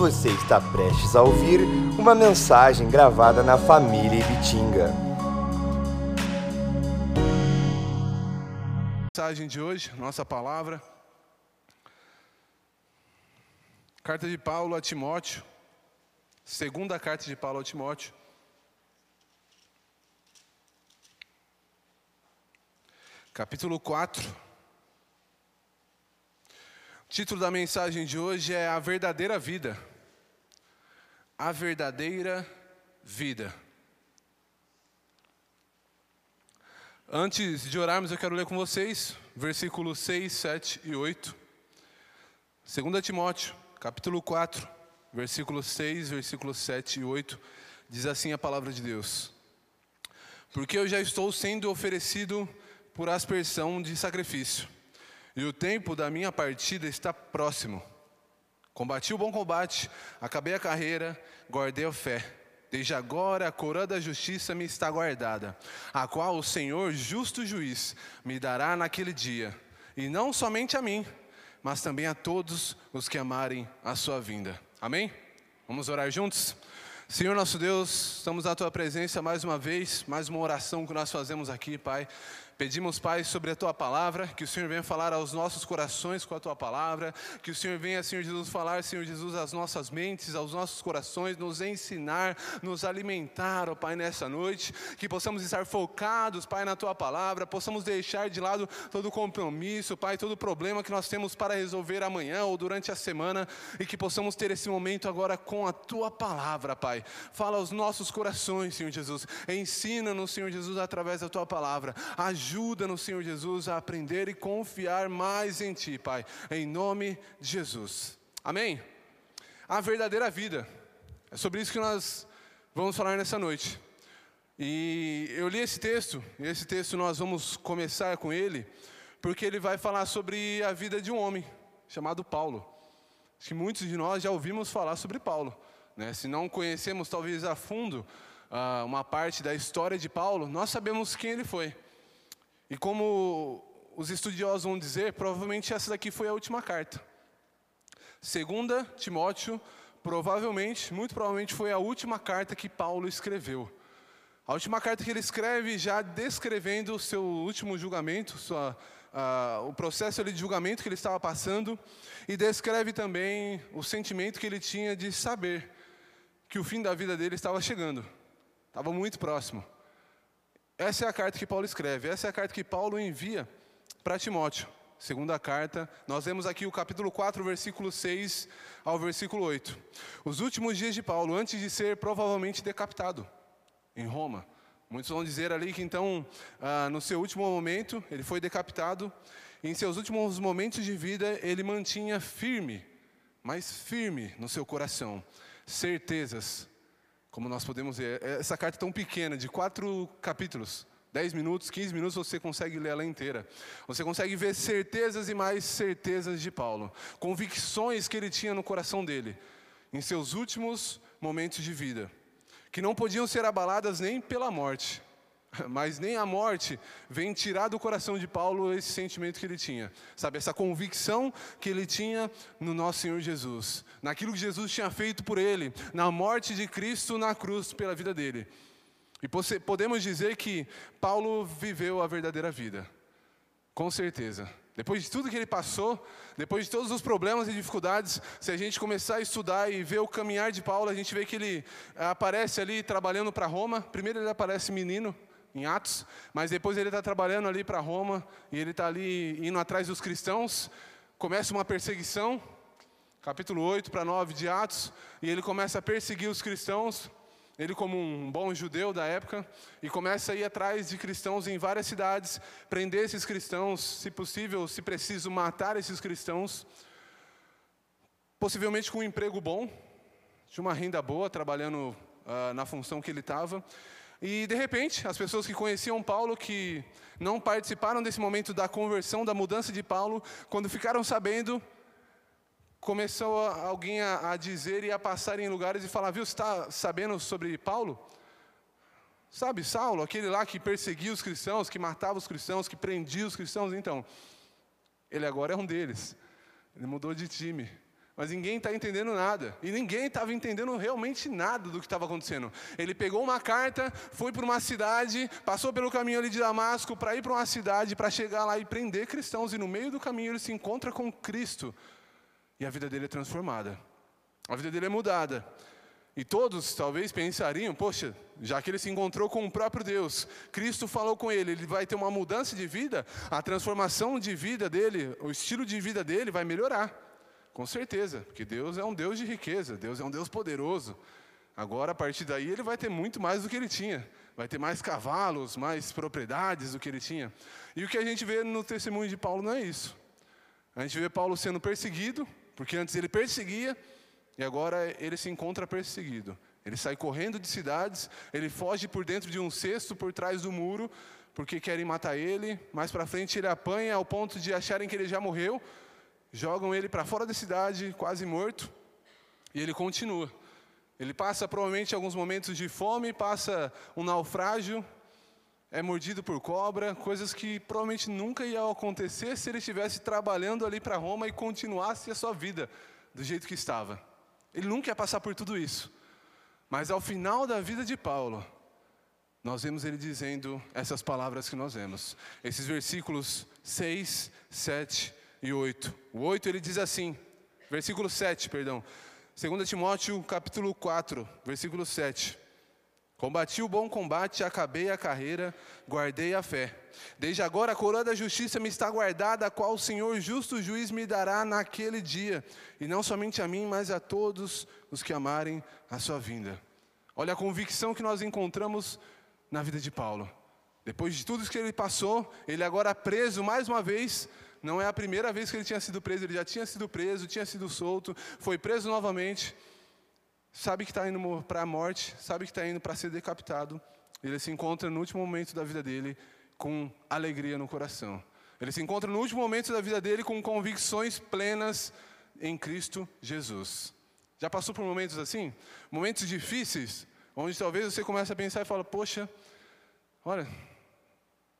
Você está prestes a ouvir uma mensagem gravada na família Ibitinga. mensagem de hoje, nossa palavra. Carta de Paulo a Timóteo, segunda carta de Paulo a Timóteo. Capítulo 4. O título da mensagem de hoje é A Verdadeira Vida. A Verdadeira Vida. Antes de orarmos, eu quero ler com vocês versículos 6, 7 e 8. 2 Timóteo, capítulo 4, versículos 6, versículos 7 e 8, diz assim a palavra de Deus: Porque eu já estou sendo oferecido por aspersão de sacrifício, e o tempo da minha partida está próximo. Combati o bom combate, acabei a carreira, guardei a fé. Desde agora a coroa da justiça me está guardada, a qual o Senhor, justo juiz, me dará naquele dia, e não somente a mim, mas também a todos os que amarem a sua vinda. Amém? Vamos orar juntos? Senhor nosso Deus, estamos na tua presença mais uma vez, mais uma oração que nós fazemos aqui, Pai. Pedimos, Pai, sobre a tua palavra, que o Senhor venha falar aos nossos corações com a tua palavra, que o Senhor venha, Senhor Jesus, falar, Senhor Jesus, às nossas mentes, aos nossos corações, nos ensinar, nos alimentar, ó Pai, nessa noite, que possamos estar focados, Pai, na tua palavra, possamos deixar de lado todo compromisso, Pai, todo problema que nós temos para resolver amanhã ou durante a semana, e que possamos ter esse momento agora com a tua palavra, Pai. Fala aos nossos corações, Senhor Jesus, ensina-nos, Senhor Jesus, através da tua palavra. Ajuda Ajuda-nos, Senhor Jesus, a aprender e confiar mais em Ti, Pai, em nome de Jesus. Amém? A verdadeira vida. É sobre isso que nós vamos falar nessa noite. E eu li esse texto, e esse texto nós vamos começar com ele, porque ele vai falar sobre a vida de um homem chamado Paulo. Acho que muitos de nós já ouvimos falar sobre Paulo. Né? Se não conhecemos talvez a fundo uh, uma parte da história de Paulo, nós sabemos quem ele foi. E como os estudiosos vão dizer, provavelmente essa daqui foi a última carta. Segunda Timóteo, provavelmente, muito provavelmente foi a última carta que Paulo escreveu. A última carta que ele escreve já descrevendo o seu último julgamento, sua, o processo de julgamento que ele estava passando, e descreve também o sentimento que ele tinha de saber que o fim da vida dele estava chegando, estava muito próximo. Essa é a carta que Paulo escreve, essa é a carta que Paulo envia para Timóteo. Segunda carta, nós vemos aqui o capítulo 4, versículo 6 ao versículo 8. Os últimos dias de Paulo, antes de ser provavelmente decapitado em Roma. Muitos vão dizer ali que então, ah, no seu último momento, ele foi decapitado. E em seus últimos momentos de vida, ele mantinha firme, mais firme no seu coração, certezas como nós podemos ver, é, essa carta é tão pequena, de quatro capítulos, 10 minutos, 15 minutos, você consegue ler ela inteira. Você consegue ver certezas e mais certezas de Paulo, convicções que ele tinha no coração dele, em seus últimos momentos de vida, que não podiam ser abaladas nem pela morte. Mas nem a morte vem tirar do coração de Paulo esse sentimento que ele tinha, sabe, essa convicção que ele tinha no nosso Senhor Jesus, naquilo que Jesus tinha feito por ele, na morte de Cristo na cruz pela vida dele. E podemos dizer que Paulo viveu a verdadeira vida, com certeza. Depois de tudo que ele passou, depois de todos os problemas e dificuldades, se a gente começar a estudar e ver o caminhar de Paulo, a gente vê que ele aparece ali trabalhando para Roma. Primeiro ele aparece menino, em Atos, mas depois ele está trabalhando ali para Roma e ele está ali indo atrás dos cristãos. Começa uma perseguição, capítulo 8 para 9 de Atos, e ele começa a perseguir os cristãos, ele como um bom judeu da época, e começa a ir atrás de cristãos em várias cidades, prender esses cristãos, se possível, se preciso, matar esses cristãos, possivelmente com um emprego bom, de uma renda boa, trabalhando uh, na função que ele estava. E de repente, as pessoas que conheciam Paulo, que não participaram desse momento da conversão, da mudança de Paulo, quando ficaram sabendo, começou alguém a, a dizer e a passar em lugares e falar: Viu, você está sabendo sobre Paulo? Sabe, Saulo, aquele lá que perseguia os cristãos, que matava os cristãos, que prendia os cristãos, então, ele agora é um deles. Ele mudou de time. Mas ninguém está entendendo nada. E ninguém estava entendendo realmente nada do que estava acontecendo. Ele pegou uma carta, foi para uma cidade, passou pelo caminho ali de Damasco para ir para uma cidade, para chegar lá e prender cristãos. E no meio do caminho ele se encontra com Cristo. E a vida dele é transformada. A vida dele é mudada. E todos talvez pensariam, poxa, já que ele se encontrou com o próprio Deus, Cristo falou com ele, ele vai ter uma mudança de vida, a transformação de vida dele, o estilo de vida dele vai melhorar. Com certeza, porque Deus é um Deus de riqueza, Deus é um Deus poderoso. Agora, a partir daí, ele vai ter muito mais do que ele tinha. Vai ter mais cavalos, mais propriedades do que ele tinha. E o que a gente vê no testemunho de Paulo não é isso. A gente vê Paulo sendo perseguido, porque antes ele perseguia, e agora ele se encontra perseguido. Ele sai correndo de cidades, ele foge por dentro de um cesto por trás do muro, porque querem matar ele. Mais para frente ele apanha ao ponto de acharem que ele já morreu, jogam ele para fora da cidade, quase morto, e ele continua. Ele passa provavelmente alguns momentos de fome, passa um naufrágio, é mordido por cobra, coisas que provavelmente nunca iam acontecer se ele estivesse trabalhando ali para Roma e continuasse a sua vida do jeito que estava. Ele nunca ia passar por tudo isso. Mas ao final da vida de Paulo, nós vemos ele dizendo essas palavras que nós vemos. Esses versículos 6, 7 e 8. O 8 ele diz assim, versículo 7, perdão. 2 Timóteo capítulo 4, versículo 7. Combati o bom combate, acabei a carreira, guardei a fé. Desde agora a coroa da justiça me está guardada, a qual o Senhor justo juiz me dará naquele dia, e não somente a mim, mas a todos os que amarem a sua vinda. Olha a convicção que nós encontramos na vida de Paulo. Depois de tudo que ele passou, ele agora preso mais uma vez, não é a primeira vez que ele tinha sido preso, ele já tinha sido preso, tinha sido solto, foi preso novamente, sabe que está indo para a morte, sabe que está indo para ser decapitado. Ele se encontra no último momento da vida dele com alegria no coração. Ele se encontra no último momento da vida dele com convicções plenas em Cristo Jesus. Já passou por momentos assim? Momentos difíceis, onde talvez você comece a pensar e fala: Poxa, olha,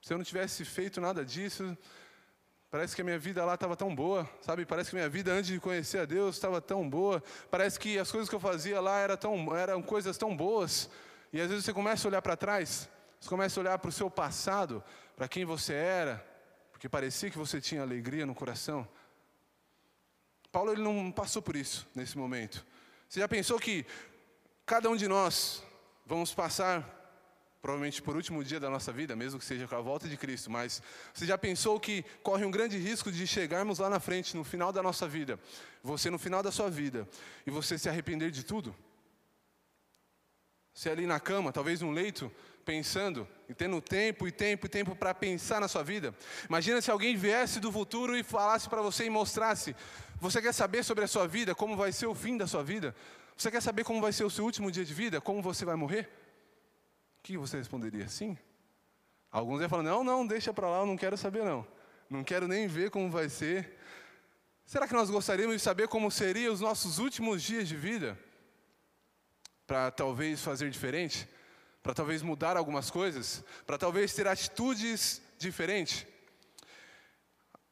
se eu não tivesse feito nada disso, Parece que a minha vida lá estava tão boa, sabe? Parece que a minha vida antes de conhecer a Deus estava tão boa. Parece que as coisas que eu fazia lá eram, tão, eram coisas tão boas. E às vezes você começa a olhar para trás, você começa a olhar para o seu passado, para quem você era, porque parecia que você tinha alegria no coração. Paulo ele não passou por isso nesse momento. Você já pensou que cada um de nós vamos passar provavelmente por último dia da nossa vida, mesmo que seja com a volta de Cristo, mas você já pensou que corre um grande risco de chegarmos lá na frente, no final da nossa vida, você no final da sua vida, e você se arrepender de tudo? Você ali na cama, talvez no leito, pensando, e tendo tempo e tempo e tempo para pensar na sua vida. Imagina se alguém viesse do futuro e falasse para você e mostrasse: Você quer saber sobre a sua vida, como vai ser o fim da sua vida? Você quer saber como vai ser o seu último dia de vida, como você vai morrer? O que você responderia? Sim? Alguns iam falar: não, não, deixa para lá, eu não quero saber não. Não quero nem ver como vai ser. Será que nós gostaríamos de saber como seriam os nossos últimos dias de vida? Para talvez fazer diferente? Para talvez mudar algumas coisas? Para talvez ter atitudes diferentes?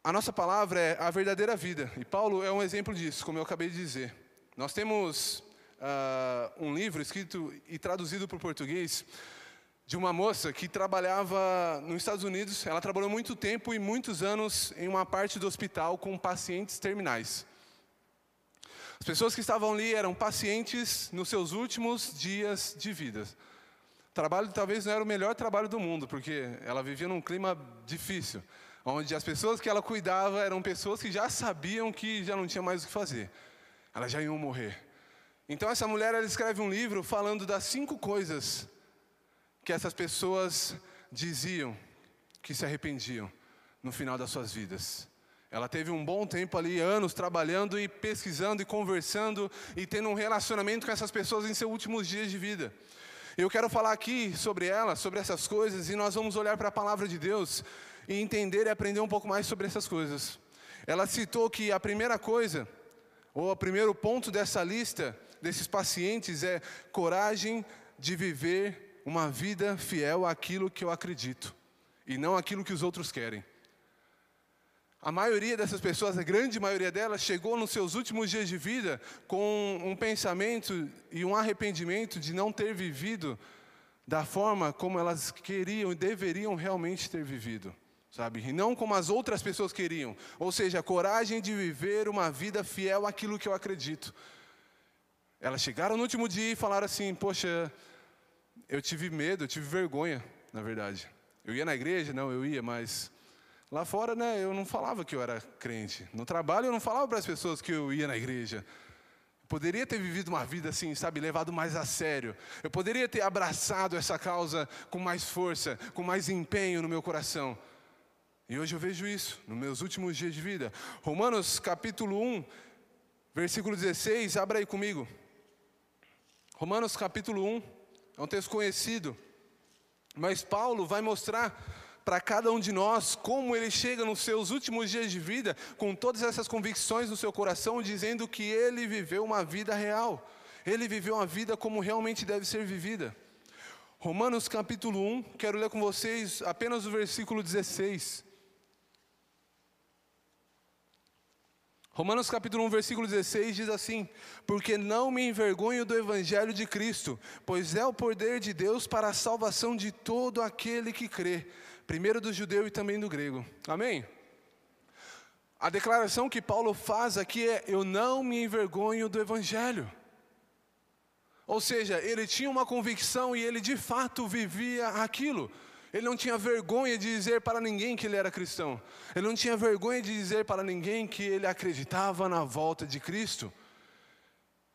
A nossa palavra é a verdadeira vida. E Paulo é um exemplo disso, como eu acabei de dizer. Nós temos uh, um livro escrito e traduzido para o português de uma moça que trabalhava nos Estados Unidos. Ela trabalhou muito tempo e muitos anos em uma parte do hospital com pacientes terminais. As pessoas que estavam ali eram pacientes nos seus últimos dias de vida. O trabalho talvez não era o melhor trabalho do mundo, porque ela vivia num clima difícil, onde as pessoas que ela cuidava eram pessoas que já sabiam que já não tinha mais o que fazer. Elas já iam morrer. Então essa mulher ela escreve um livro falando das cinco coisas que essas pessoas diziam que se arrependiam no final das suas vidas. Ela teve um bom tempo ali, anos trabalhando e pesquisando e conversando e tendo um relacionamento com essas pessoas em seus últimos dias de vida. Eu quero falar aqui sobre ela, sobre essas coisas, e nós vamos olhar para a palavra de Deus e entender e aprender um pouco mais sobre essas coisas. Ela citou que a primeira coisa, ou o primeiro ponto dessa lista desses pacientes é coragem de viver uma vida fiel àquilo que eu acredito e não aquilo que os outros querem. A maioria dessas pessoas, a grande maioria delas, chegou nos seus últimos dias de vida com um pensamento e um arrependimento de não ter vivido da forma como elas queriam e deveriam realmente ter vivido, sabe? E não como as outras pessoas queriam. Ou seja, a coragem de viver uma vida fiel àquilo que eu acredito. Elas chegaram no último dia e falaram assim: Poxa, eu tive medo, eu tive vergonha, na verdade. Eu ia na igreja? Não, eu ia, mas Lá fora, né, eu não falava que eu era crente. No trabalho, eu não falava para as pessoas que eu ia na igreja. Eu poderia ter vivido uma vida assim, sabe, levado mais a sério. Eu poderia ter abraçado essa causa com mais força, com mais empenho no meu coração. E hoje eu vejo isso, nos meus últimos dias de vida. Romanos capítulo 1, versículo 16, abra aí comigo. Romanos capítulo 1, é um texto conhecido. Mas Paulo vai mostrar para cada um de nós, como ele chega nos seus últimos dias de vida, com todas essas convicções no seu coração, dizendo que ele viveu uma vida real, ele viveu uma vida como realmente deve ser vivida. Romanos capítulo 1, quero ler com vocês apenas o versículo 16. Romanos capítulo 1, versículo 16 diz assim: Porque não me envergonho do evangelho de Cristo, pois é o poder de Deus para a salvação de todo aquele que crê primeiro do judeu e também do grego. Amém? A declaração que Paulo faz aqui é: Eu não me envergonho do Evangelho. Ou seja, ele tinha uma convicção e ele de fato vivia aquilo. Ele não tinha vergonha de dizer para ninguém que ele era cristão. Ele não tinha vergonha de dizer para ninguém que ele acreditava na volta de Cristo.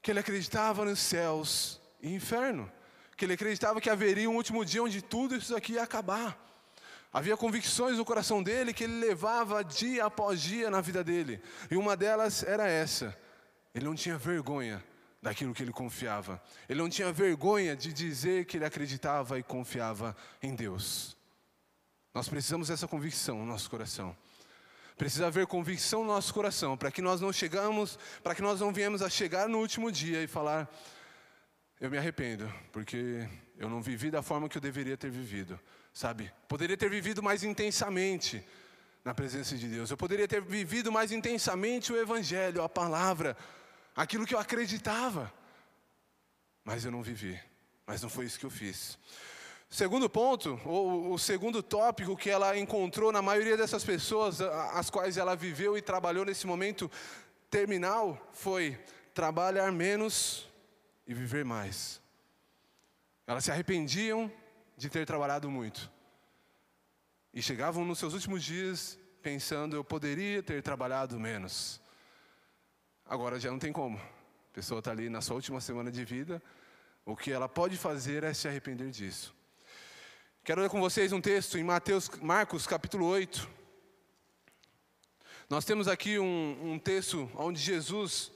Que ele acreditava nos céus e inferno. Que ele acreditava que haveria um último dia onde tudo isso aqui ia acabar. Havia convicções no coração dele que ele levava dia após dia na vida dele. E uma delas era essa: ele não tinha vergonha daquilo que ele confiava. Ele não tinha vergonha de dizer que ele acreditava e confiava em Deus. Nós precisamos dessa convicção no nosso coração. Precisa haver convicção no nosso coração para que nós não chegamos, para que nós não viemos a chegar no último dia e falar: eu me arrependo, porque eu não vivi da forma que eu deveria ter vivido sabe? Poderia ter vivido mais intensamente na presença de Deus. Eu poderia ter vivido mais intensamente o Evangelho, a palavra, aquilo que eu acreditava. Mas eu não vivi. Mas não foi isso que eu fiz. Segundo ponto, ou o segundo tópico que ela encontrou na maioria dessas pessoas, as quais ela viveu e trabalhou nesse momento terminal, foi trabalhar menos e viver mais. Elas se arrependiam de ter trabalhado muito. E chegavam nos seus últimos dias pensando, eu poderia ter trabalhado menos. Agora já não tem como. A pessoa está ali na sua última semana de vida, o que ela pode fazer é se arrepender disso. Quero ler com vocês um texto em Mateus, Marcos capítulo 8. Nós temos aqui um, um texto onde Jesus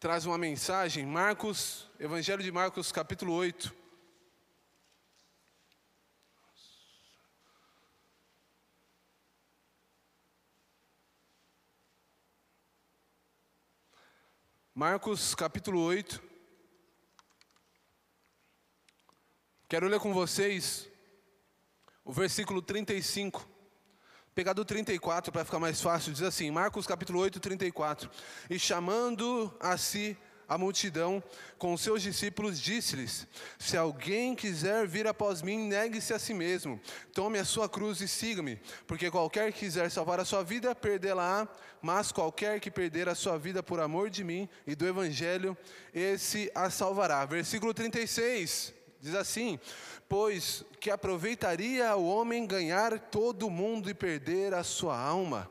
traz uma mensagem, Marcos, Evangelho de Marcos, capítulo 8. Marcos, capítulo 8. Quero ler com vocês o versículo 35 pegar do 34 para ficar mais fácil, diz assim, Marcos capítulo 8, 34. E chamando a si a multidão com seus discípulos, disse-lhes: Se alguém quiser vir após mim, negue-se a si mesmo, tome a sua cruz e siga-me, porque qualquer que quiser salvar a sua vida, perdê-la-á, mas qualquer que perder a sua vida por amor de mim e do evangelho, esse a salvará. Versículo 36 diz assim: Pois que aproveitaria o homem ganhar todo o mundo e perder a sua alma?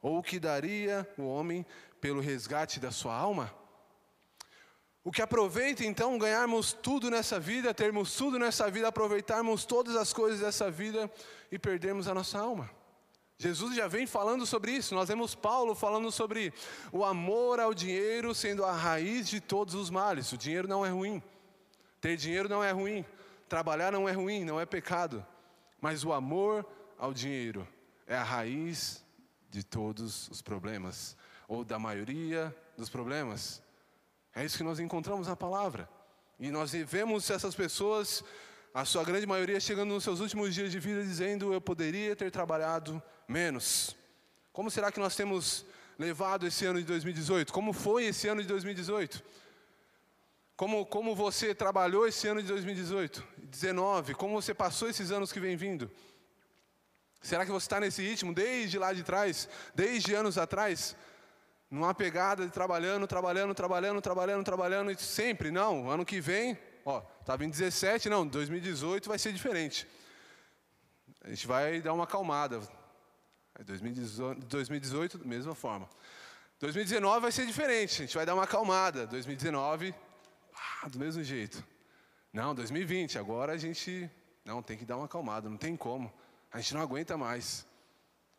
Ou que daria o homem pelo resgate da sua alma? O que aproveita então ganharmos tudo nessa vida, termos tudo nessa vida, aproveitarmos todas as coisas dessa vida e perdermos a nossa alma? Jesus já vem falando sobre isso. Nós vemos Paulo falando sobre o amor ao dinheiro sendo a raiz de todos os males. O dinheiro não é ruim. Ter dinheiro não é ruim. Trabalhar não é ruim, não é pecado, mas o amor ao dinheiro é a raiz de todos os problemas, ou da maioria dos problemas. É isso que nós encontramos na palavra. E nós vemos essas pessoas a sua grande maioria chegando nos seus últimos dias de vida dizendo: Eu poderia ter trabalhado menos. Como será que nós temos levado esse ano de 2018? Como foi esse ano de 2018? Como, como você trabalhou esse ano de 2018, 19? Como você passou esses anos que vem vindo? Será que você está nesse ritmo desde lá de trás, desde anos atrás? Numa pegada de trabalhando, trabalhando, trabalhando, trabalhando, trabalhando, e sempre, não, ano que vem Ó, estava em 17, não, 2018 vai ser diferente. A gente vai dar uma acalmada. 2018, mesma forma. 2019 vai ser diferente, a gente vai dar uma acalmada. 2019, ah, do mesmo jeito. Não, 2020, agora a gente. Não, tem que dar uma acalmada, não tem como. A gente não aguenta mais.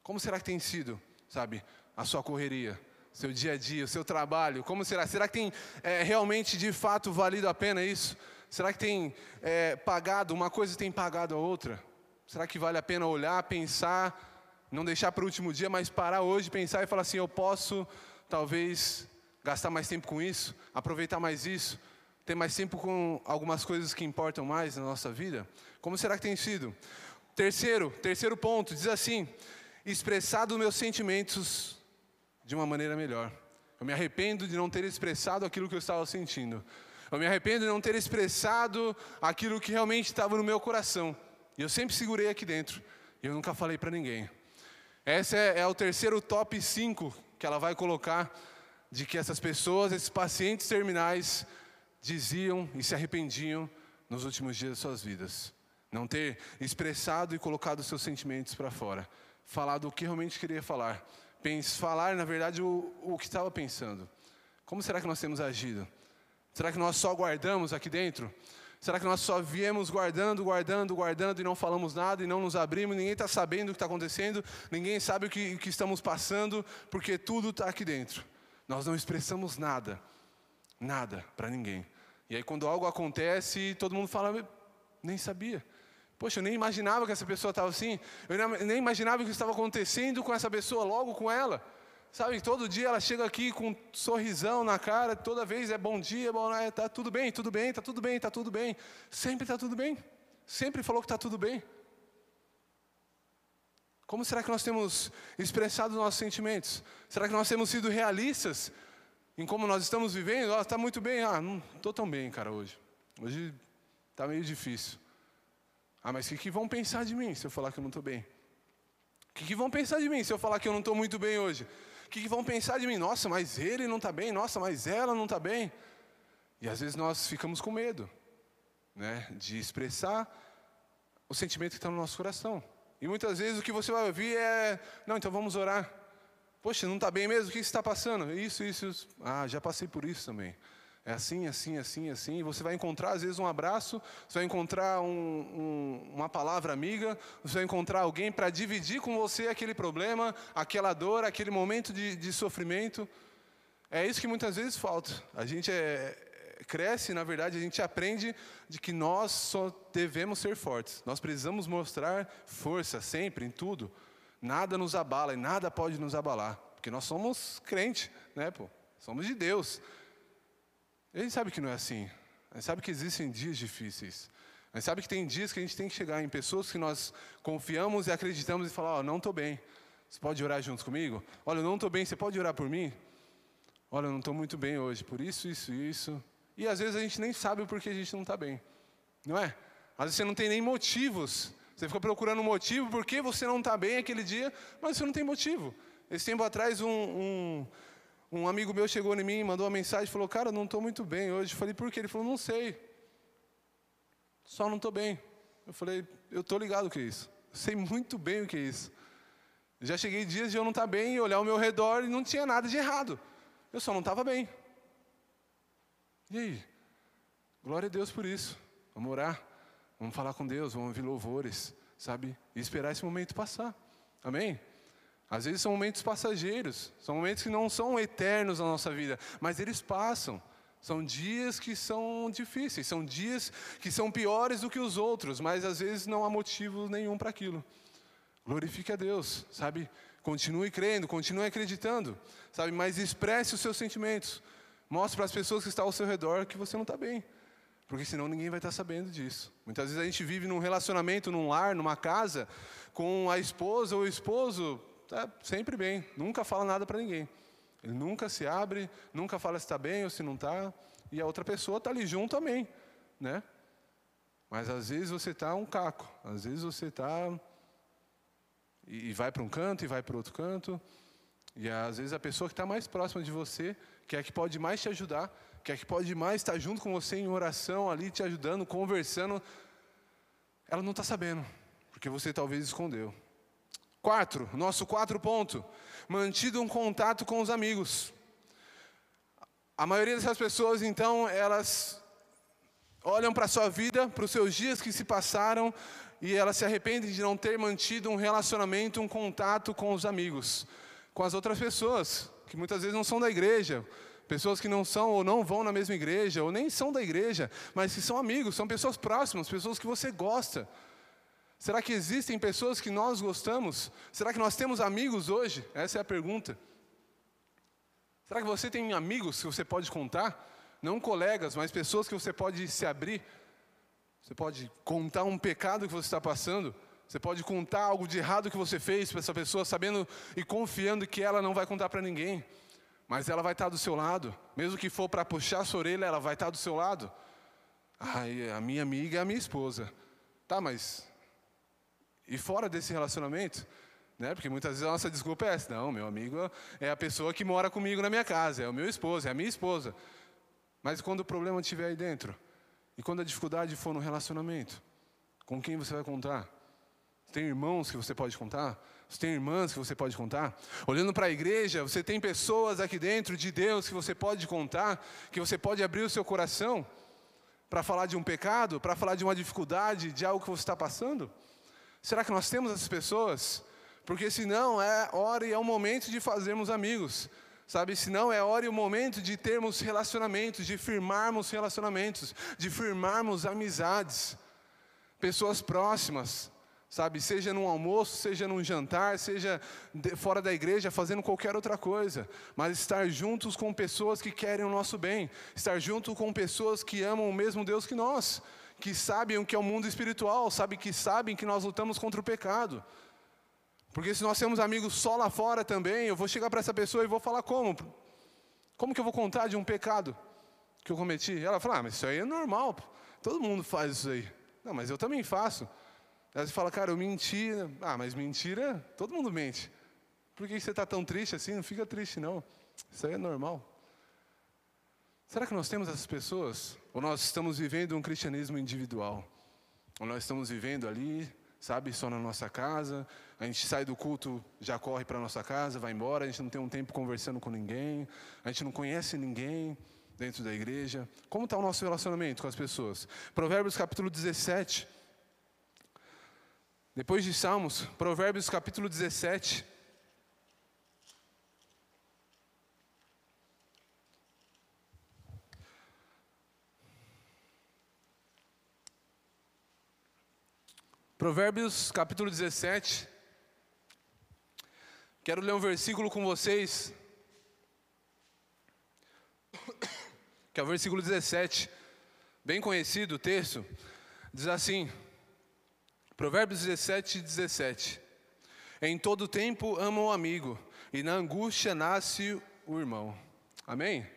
Como será que tem sido, sabe, a sua correria, seu dia a dia, o seu trabalho? Como será? Será que tem é, realmente, de fato, valido a pena isso? Será que tem é, pagado, uma coisa tem pagado a outra? Será que vale a pena olhar, pensar, não deixar para o último dia, mas parar hoje, pensar e falar assim: eu posso, talvez, gastar mais tempo com isso, aproveitar mais isso, ter mais tempo com algumas coisas que importam mais na nossa vida? Como será que tem sido? Terceiro, terceiro ponto, diz assim: expressado meus sentimentos de uma maneira melhor. Eu me arrependo de não ter expressado aquilo que eu estava sentindo. Eu me arrependo de não ter expressado aquilo que realmente estava no meu coração. E eu sempre segurei aqui dentro. E eu nunca falei para ninguém. Esse é, é o terceiro top 5 que ela vai colocar de que essas pessoas, esses pacientes terminais, diziam e se arrependiam nos últimos dias de suas vidas. Não ter expressado e colocado seus sentimentos para fora. Falado o que realmente queria falar. Falar, na verdade, o, o que estava pensando. Como será que nós temos agido? Será que nós só guardamos aqui dentro? Será que nós só viemos guardando, guardando, guardando e não falamos nada e não nos abrimos? Ninguém está sabendo o que está acontecendo, ninguém sabe o que, o que estamos passando, porque tudo está aqui dentro. Nós não expressamos nada, nada para ninguém. E aí, quando algo acontece, todo mundo fala, nem sabia. Poxa, eu nem imaginava que essa pessoa estava assim, eu nem imaginava o que estava acontecendo com essa pessoa, logo com ela. Sabe, todo dia ela chega aqui com um sorrisão na cara, toda vez é bom dia, bom, é, tá tudo bem, tudo bem, tá tudo bem, tá tudo bem. Sempre está tudo bem. Sempre falou que está tudo bem. Como será que nós temos expressado nossos sentimentos? Será que nós temos sido realistas em como nós estamos vivendo? Está oh, muito bem, ah, não estou tão bem, cara, hoje. Hoje está meio difícil. Ah, mas o que, que vão pensar de mim se eu falar que eu não estou bem? O que, que vão pensar de mim se eu falar que eu não estou muito bem hoje? O que, que vão pensar de mim? Nossa, mas ele não está bem, nossa, mas ela não está bem. E às vezes nós ficamos com medo né, de expressar o sentimento que está no nosso coração. E muitas vezes o que você vai ouvir é: não, então vamos orar. Poxa, não está bem mesmo? O que está passando? Isso, isso. Ah, já passei por isso também. É assim, assim, assim, assim. Você vai encontrar, às vezes, um abraço, você vai encontrar um, um, uma palavra amiga, você vai encontrar alguém para dividir com você aquele problema, aquela dor, aquele momento de, de, sofrimento. É isso que muitas vezes falta. A gente é, cresce, na verdade, a gente aprende de que nós só devemos ser fortes. Nós precisamos mostrar força sempre, em tudo. Nada nos abala e nada pode nos abalar. Porque nós somos crente, né, pô? Somos de Deus. Gente sabe que não é assim. Gente sabe que existem dias difíceis. Gente sabe que tem dias que a gente tem que chegar em pessoas que nós confiamos e acreditamos e falar: Ó, oh, não estou bem. Você pode orar juntos comigo? Olha, eu não estou bem, você pode orar por mim? Olha, eu não estou muito bem hoje, por isso, isso, isso. E às vezes a gente nem sabe o porquê a gente não está bem. Não é? Às vezes você não tem nem motivos. Você fica procurando um motivo por que você não está bem aquele dia, mas você não tem motivo. Esse tempo atrás, um, um um amigo meu chegou em mim, mandou uma mensagem, falou: Cara, não estou muito bem hoje. Eu falei: Por quê? Ele falou: Não sei. Só não estou bem. Eu falei: Eu estou ligado o que é isso. Eu sei muito bem o que é isso. Já cheguei dias de eu não estar tá bem e olhar ao meu redor e não tinha nada de errado. Eu só não estava bem. E aí? Glória a Deus por isso. Vamos orar. Vamos falar com Deus, vamos ouvir louvores, sabe? E esperar esse momento passar. Amém? Às vezes são momentos passageiros, são momentos que não são eternos na nossa vida, mas eles passam. São dias que são difíceis, são dias que são piores do que os outros, mas às vezes não há motivo nenhum para aquilo. Glorifique a Deus, sabe? Continue crendo, continue acreditando, sabe? Mas expresse os seus sentimentos. Mostre para as pessoas que estão ao seu redor que você não está bem. Porque senão ninguém vai estar sabendo disso. Muitas vezes a gente vive num relacionamento, num lar, numa casa, com a esposa ou o esposo, tá sempre bem, nunca fala nada para ninguém. Ele nunca se abre, nunca fala se está bem ou se não está, e a outra pessoa está ali junto também, né? Mas às vezes você está um caco, às vezes você está e vai para um canto e vai para outro canto, e às vezes a pessoa que está mais próxima de você, que é a que pode mais te ajudar, que é a que pode mais estar junto com você em oração ali, te ajudando, conversando, ela não está sabendo, porque você talvez escondeu. Quatro, nosso quatro ponto, mantido um contato com os amigos. A maioria dessas pessoas, então, elas olham para a sua vida, para os seus dias que se passaram, e elas se arrependem de não ter mantido um relacionamento, um contato com os amigos, com as outras pessoas, que muitas vezes não são da igreja, pessoas que não são ou não vão na mesma igreja, ou nem são da igreja, mas que são amigos, são pessoas próximas, pessoas que você gosta. Será que existem pessoas que nós gostamos? Será que nós temos amigos hoje? Essa é a pergunta. Será que você tem amigos que você pode contar? Não colegas, mas pessoas que você pode se abrir. Você pode contar um pecado que você está passando. Você pode contar algo de errado que você fez para essa pessoa, sabendo e confiando que ela não vai contar para ninguém. Mas ela vai estar do seu lado. Mesmo que for para puxar a sua orelha, ela vai estar do seu lado. Ai, a minha amiga é a minha esposa. Tá, mas. E fora desse relacionamento? Né? Porque muitas vezes a nossa desculpa é essa. Não, meu amigo é a pessoa que mora comigo na minha casa, é o meu esposo, é a minha esposa. Mas quando o problema estiver aí dentro, e quando a dificuldade for no relacionamento, com quem você vai contar? Tem irmãos que você pode contar? Você tem irmãs que você pode contar? Olhando para a igreja, você tem pessoas aqui dentro de Deus que você pode contar, que você pode abrir o seu coração para falar de um pecado, para falar de uma dificuldade, de algo que você está passando? Será que nós temos essas pessoas? Porque senão é hora e é o momento de fazermos amigos. Sabe, senão é hora e o momento de termos relacionamentos, de firmarmos relacionamentos, de firmarmos amizades. Pessoas próximas, sabe, seja num almoço, seja num jantar, seja fora da igreja, fazendo qualquer outra coisa, mas estar juntos com pessoas que querem o nosso bem, estar junto com pessoas que amam o mesmo Deus que nós, que sabem o que é o mundo espiritual, sabe que sabem que nós lutamos contra o pecado. Porque se nós temos amigos só lá fora também, eu vou chegar para essa pessoa e vou falar como? Como que eu vou contar de um pecado que eu cometi? Ela fala, ah, mas isso aí é normal, todo mundo faz isso aí. Não, mas eu também faço. Aí você fala, cara, eu menti. Ah, mas mentira, todo mundo mente. Por que você está tão triste assim? Não fica triste, não. Isso aí é normal. Será que nós temos essas pessoas? Ou nós estamos vivendo um cristianismo individual? Ou nós estamos vivendo ali sabe, só na nossa casa. A gente sai do culto, já corre para a nossa casa, vai embora, a gente não tem um tempo conversando com ninguém, a gente não conhece ninguém dentro da igreja. Como está o nosso relacionamento com as pessoas? Provérbios capítulo 17. Depois de Salmos, Provérbios capítulo 17. Provérbios capítulo 17. Quero ler um versículo com vocês. Que é o versículo 17. Bem conhecido o texto. Diz assim: Provérbios 17, 17. Em todo tempo ama o amigo, e na angústia nasce o irmão. Amém?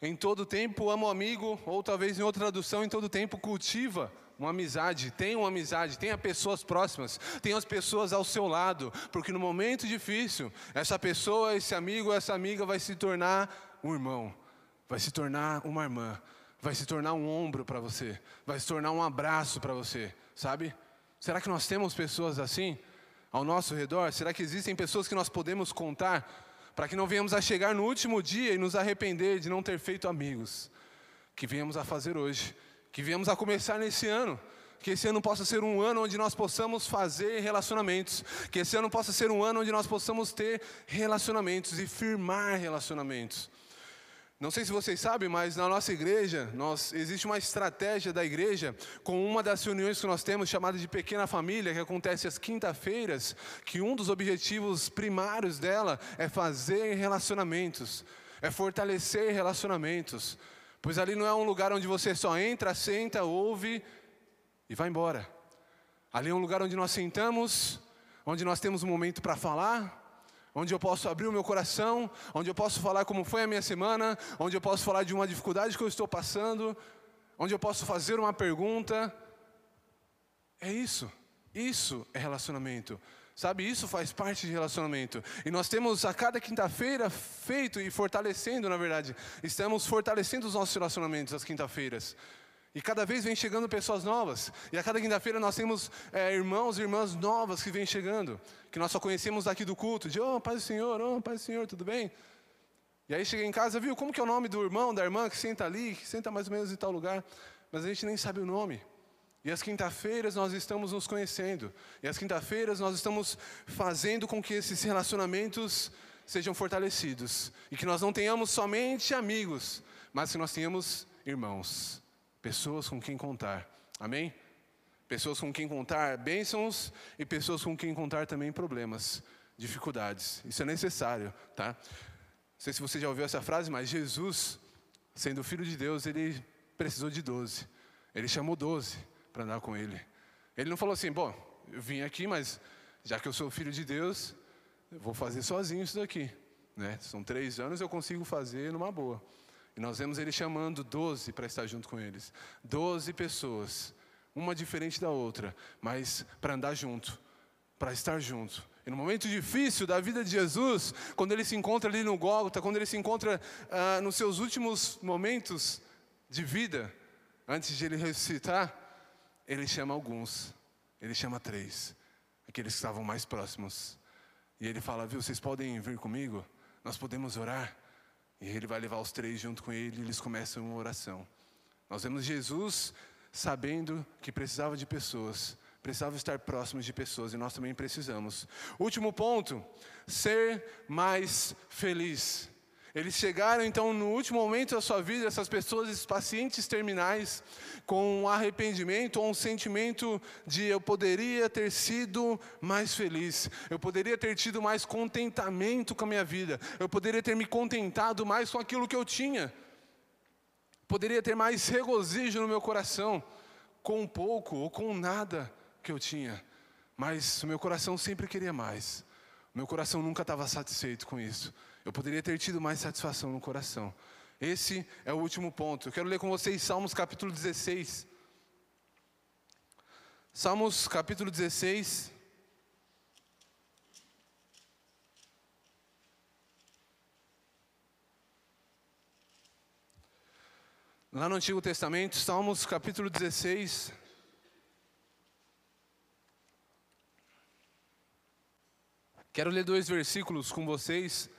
Em todo tempo ama o amigo, ou talvez em outra tradução, em todo tempo cultiva uma amizade, tenha uma amizade, tenha pessoas próximas, tenha as pessoas ao seu lado, porque no momento difícil, essa pessoa, esse amigo, essa amiga vai se tornar um irmão, vai se tornar uma irmã, vai se tornar um ombro para você, vai se tornar um abraço para você, sabe? Será que nós temos pessoas assim ao nosso redor? Será que existem pessoas que nós podemos contar para que não venhamos a chegar no último dia e nos arrepender de não ter feito amigos? Que venhamos a fazer hoje que viemos a começar nesse ano. Que esse ano possa ser um ano onde nós possamos fazer relacionamentos. Que esse ano possa ser um ano onde nós possamos ter relacionamentos e firmar relacionamentos. Não sei se vocês sabem, mas na nossa igreja, nós, existe uma estratégia da igreja com uma das reuniões que nós temos chamada de Pequena Família, que acontece às quinta-feiras, que um dos objetivos primários dela é fazer relacionamentos, é fortalecer relacionamentos. Pois ali não é um lugar onde você só entra, senta, ouve e vai embora. Ali é um lugar onde nós sentamos, onde nós temos um momento para falar, onde eu posso abrir o meu coração, onde eu posso falar como foi a minha semana, onde eu posso falar de uma dificuldade que eu estou passando, onde eu posso fazer uma pergunta. É isso. Isso é relacionamento. Sabe, isso faz parte de relacionamento. E nós temos a cada quinta-feira feito e fortalecendo, na verdade, estamos fortalecendo os nossos relacionamentos às quinta-feiras. E cada vez vem chegando pessoas novas. E a cada quinta-feira nós temos é, irmãos e irmãs novas que vêm chegando. Que nós só conhecemos aqui do culto. De, oh, Pai do Senhor, oh, Pai do Senhor, tudo bem? E aí cheguei em casa, viu, como que é o nome do irmão, da irmã que senta ali, que senta mais ou menos em tal lugar. Mas a gente nem sabe o nome. E as quinta-feiras nós estamos nos conhecendo. E as quinta-feiras nós estamos fazendo com que esses relacionamentos sejam fortalecidos. E que nós não tenhamos somente amigos, mas que nós tenhamos irmãos pessoas com quem contar. Amém? Pessoas com quem contar bênçãos e pessoas com quem contar também problemas, dificuldades. Isso é necessário, tá? Não sei se você já ouviu essa frase, mas Jesus, sendo filho de Deus, ele precisou de doze. Ele chamou doze para andar com ele. Ele não falou assim, bom, eu vim aqui, mas já que eu sou filho de Deus, eu vou fazer sozinho isso daqui. Né? São três anos, eu consigo fazer numa boa. E nós vemos ele chamando doze para estar junto com eles. Doze pessoas, uma diferente da outra, mas para andar junto, para estar junto. E no momento difícil da vida de Jesus, quando ele se encontra ali no Gólgota, quando ele se encontra ah, nos seus últimos momentos de vida, antes de ele ressuscitar, ele chama alguns, ele chama três, aqueles que estavam mais próximos. E ele fala: Viu, vocês podem vir comigo? Nós podemos orar. E ele vai levar os três junto com ele e eles começam uma oração. Nós vemos Jesus sabendo que precisava de pessoas, precisava estar próximos de pessoas e nós também precisamos. Último ponto: ser mais feliz. Eles chegaram então no último momento da sua vida, essas pessoas, esses pacientes terminais, com um arrependimento ou um sentimento de eu poderia ter sido mais feliz, eu poderia ter tido mais contentamento com a minha vida, eu poderia ter me contentado mais com aquilo que eu tinha, poderia ter mais regozijo no meu coração, com pouco ou com nada que eu tinha, mas o meu coração sempre queria mais, meu coração nunca estava satisfeito com isso. Eu poderia ter tido mais satisfação no coração. Esse é o último ponto. Eu quero ler com vocês Salmos capítulo 16. Salmos capítulo 16. Lá no Antigo Testamento, Salmos capítulo 16. Quero ler dois versículos com vocês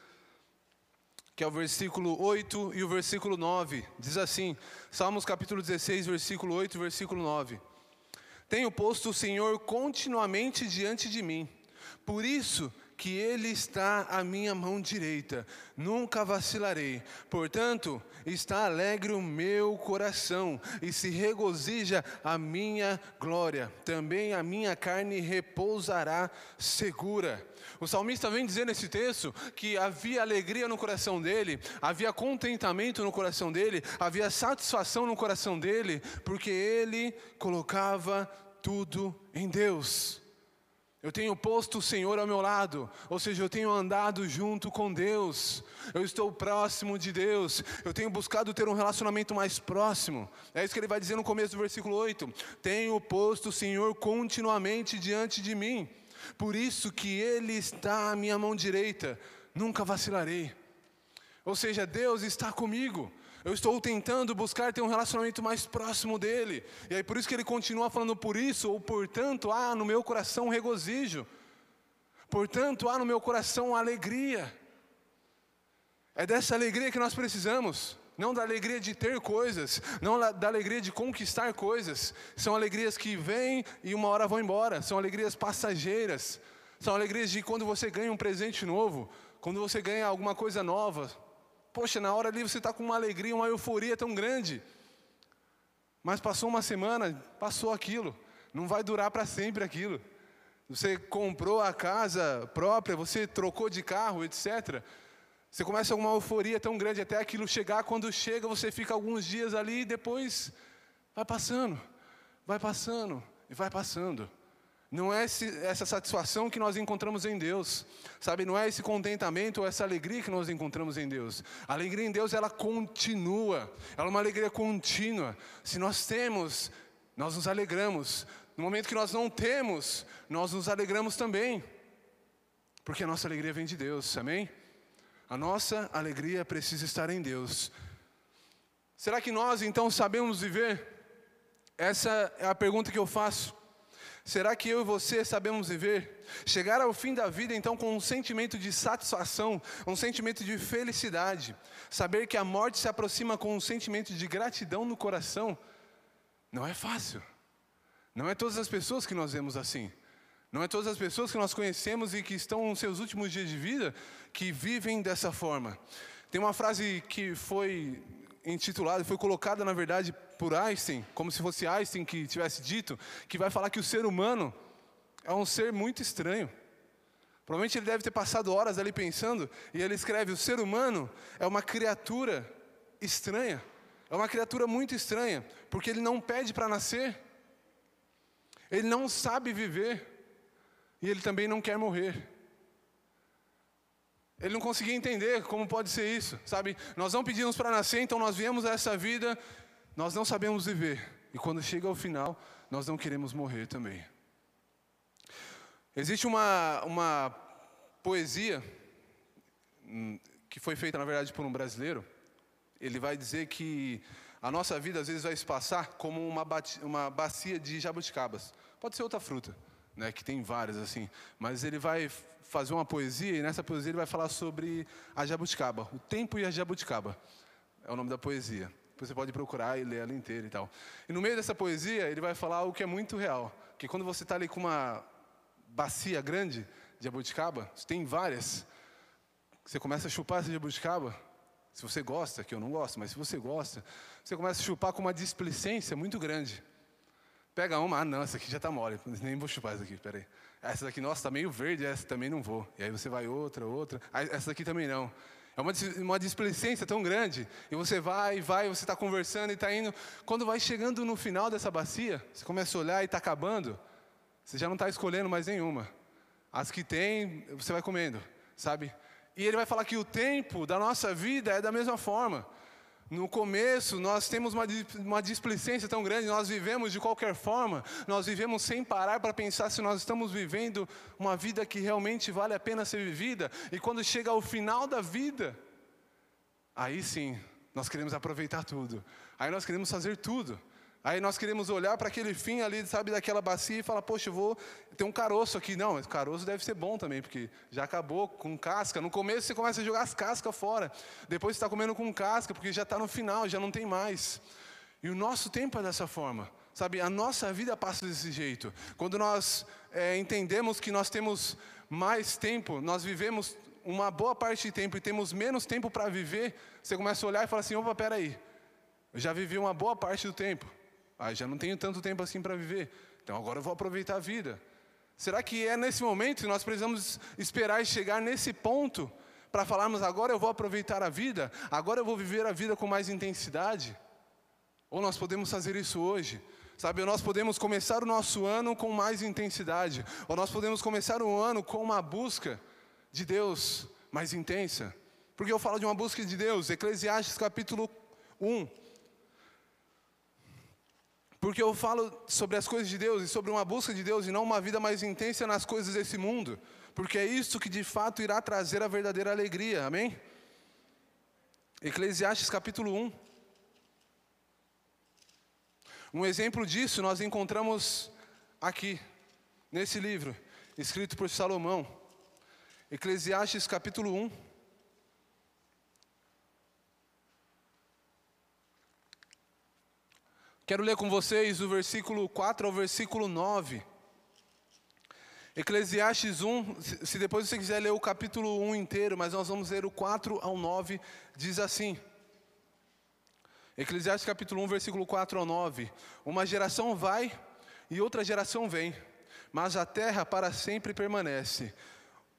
que é o versículo 8 e o versículo 9. Diz assim: Salmos capítulo 16, versículo 8 e versículo 9. Tenho posto o Senhor continuamente diante de mim, por isso que Ele está à minha mão direita, nunca vacilarei. Portanto, está alegre o meu coração e se regozija a minha glória. Também a minha carne repousará segura. O salmista vem dizer nesse texto que havia alegria no coração dele, havia contentamento no coração dele, havia satisfação no coração dele, porque ele colocava tudo em Deus. Eu tenho posto o Senhor ao meu lado, ou seja, eu tenho andado junto com Deus, eu estou próximo de Deus, eu tenho buscado ter um relacionamento mais próximo. É isso que ele vai dizer no começo do versículo 8: Tenho posto o Senhor continuamente diante de mim, por isso que Ele está à minha mão direita, nunca vacilarei. Ou seja, Deus está comigo, eu estou tentando buscar ter um relacionamento mais próximo dele. E aí por isso que ele continua falando por isso, ou portanto, há no meu coração regozijo. Portanto, há no meu coração alegria. É dessa alegria que nós precisamos. Não da alegria de ter coisas, não da alegria de conquistar coisas. São alegrias que vêm e uma hora vão embora. São alegrias passageiras. São alegrias de quando você ganha um presente novo, quando você ganha alguma coisa nova, Poxa, na hora ali você está com uma alegria, uma euforia tão grande. Mas passou uma semana, passou aquilo. Não vai durar para sempre aquilo. Você comprou a casa própria, você trocou de carro, etc. Você começa com uma euforia tão grande até aquilo chegar, quando chega você fica alguns dias ali e depois vai passando, vai passando e vai passando. Não é esse, essa satisfação que nós encontramos em Deus, sabe? Não é esse contentamento ou essa alegria que nós encontramos em Deus. A alegria em Deus, ela continua, ela é uma alegria contínua. Se nós temos, nós nos alegramos. No momento que nós não temos, nós nos alegramos também, porque a nossa alegria vem de Deus, amém? A nossa alegria precisa estar em Deus. Será que nós então sabemos viver? Essa é a pergunta que eu faço. Será que eu e você sabemos viver? Chegar ao fim da vida, então, com um sentimento de satisfação, um sentimento de felicidade, saber que a morte se aproxima com um sentimento de gratidão no coração, não é fácil. Não é todas as pessoas que nós vemos assim. Não é todas as pessoas que nós conhecemos e que estão nos seus últimos dias de vida que vivem dessa forma. Tem uma frase que foi intitulada, foi colocada na verdade por Einstein, como se fosse Einstein que tivesse dito, que vai falar que o ser humano é um ser muito estranho. Provavelmente ele deve ter passado horas ali pensando, e ele escreve: o ser humano é uma criatura estranha, é uma criatura muito estranha, porque ele não pede para nascer, ele não sabe viver, e ele também não quer morrer. Ele não conseguia entender como pode ser isso, sabe? Nós não pedimos para nascer, então nós viemos a essa vida nós não sabemos viver, e quando chega ao final, nós não queremos morrer também. Existe uma, uma poesia hum, que foi feita, na verdade, por um brasileiro. Ele vai dizer que a nossa vida às vezes vai se passar como uma, uma bacia de jabuticabas. Pode ser outra fruta, né, que tem várias assim. Mas ele vai fazer uma poesia e nessa poesia ele vai falar sobre a jabuticaba, o tempo e a jabuticaba. É o nome da poesia. Você pode procurar e ler ela inteira e tal. E no meio dessa poesia, ele vai falar algo que é muito real. Que quando você está ali com uma bacia grande de jabuticaba, tem várias, você começa a chupar essa jabuticaba, se você gosta, que eu não gosto, mas se você gosta, você começa a chupar com uma displicência muito grande. Pega uma, ah não, essa aqui já está mole, nem vou chupar essa aqui, peraí. Essa daqui, nossa, está meio verde, essa também não vou. E aí você vai outra, outra, essa daqui também não. É uma, uma displicência tão grande. E você vai, vai, você está conversando e está indo. Quando vai chegando no final dessa bacia, você começa a olhar e está acabando. Você já não está escolhendo mais nenhuma. As que tem, você vai comendo, sabe? E ele vai falar que o tempo da nossa vida é da mesma forma. No começo, nós temos uma, uma displicência tão grande, nós vivemos de qualquer forma, nós vivemos sem parar para pensar se nós estamos vivendo uma vida que realmente vale a pena ser vivida, e quando chega ao final da vida, aí sim, nós queremos aproveitar tudo, aí nós queremos fazer tudo. Aí nós queremos olhar para aquele fim ali, sabe, daquela bacia e falar, poxa, vou ter um caroço aqui. Não, mas caroço deve ser bom também, porque já acabou com casca. No começo você começa a jogar as cascas fora. Depois você está comendo com casca, porque já está no final, já não tem mais. E o nosso tempo é dessa forma. Sabe, a nossa vida passa desse jeito. Quando nós é, entendemos que nós temos mais tempo, nós vivemos uma boa parte de tempo e temos menos tempo para viver, você começa a olhar e fala assim: opa, peraí, eu já vivi uma boa parte do tempo. Ah, já não tenho tanto tempo assim para viver. Então agora eu vou aproveitar a vida. Será que é nesse momento que nós precisamos esperar e chegar nesse ponto para falarmos agora eu vou aproveitar a vida, agora eu vou viver a vida com mais intensidade? Ou nós podemos fazer isso hoje? Sabe, nós podemos começar o nosso ano com mais intensidade, ou nós podemos começar o ano com uma busca de Deus mais intensa. Porque eu falo de uma busca de Deus, Eclesiastes capítulo 1, porque eu falo sobre as coisas de Deus e sobre uma busca de Deus e não uma vida mais intensa nas coisas desse mundo. Porque é isso que de fato irá trazer a verdadeira alegria, amém? Eclesiastes capítulo 1. Um exemplo disso nós encontramos aqui, nesse livro, escrito por Salomão. Eclesiastes capítulo 1. Quero ler com vocês o versículo 4 ao versículo 9. Eclesiastes 1, se depois você quiser ler o capítulo 1 inteiro, mas nós vamos ler o 4 ao 9, diz assim. Eclesiastes capítulo 1, versículo 4 ao 9. Uma geração vai e outra geração vem, mas a terra para sempre permanece.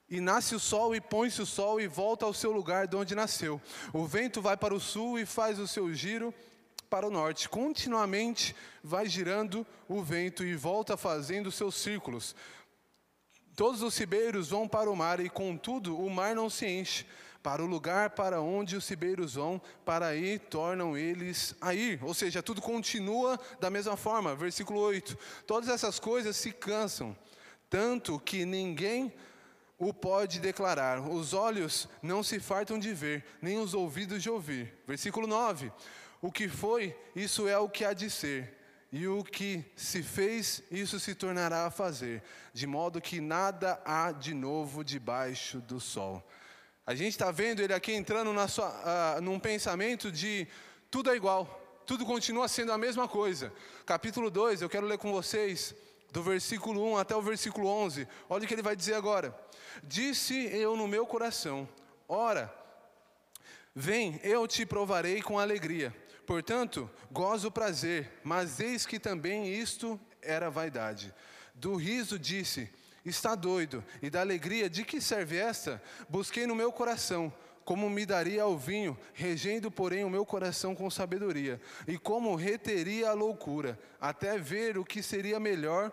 E nasce o sol, e põe-se o sol, e volta ao seu lugar de onde nasceu. O vento vai para o sul e faz o seu giro para o norte. Continuamente vai girando o vento e volta fazendo seus círculos. Todos os cibeiros vão para o mar, e contudo o mar não se enche. Para o lugar para onde os cibeiros vão, para aí tornam eles a ir. Ou seja, tudo continua da mesma forma. Versículo 8: Todas essas coisas se cansam, tanto que ninguém o pode declarar. Os olhos não se fartam de ver, nem os ouvidos de ouvir. Versículo 9: O que foi, isso é o que há de ser e o que se fez, isso se tornará a fazer, de modo que nada há de novo debaixo do sol. A gente está vendo ele aqui entrando na sua, uh, num pensamento de tudo é igual, tudo continua sendo a mesma coisa. Capítulo 2, eu quero ler com vocês, do versículo 1 até o versículo 11. Olha o que ele vai dizer agora. Disse eu no meu coração: Ora, vem, eu te provarei com alegria Portanto, gozo o prazer, mas eis que também isto era vaidade. Do riso disse: Está doido, e da alegria de que serve esta? Busquei no meu coração, como me daria ao vinho, regendo, porém, o meu coração com sabedoria, e como reteria a loucura, até ver o que seria melhor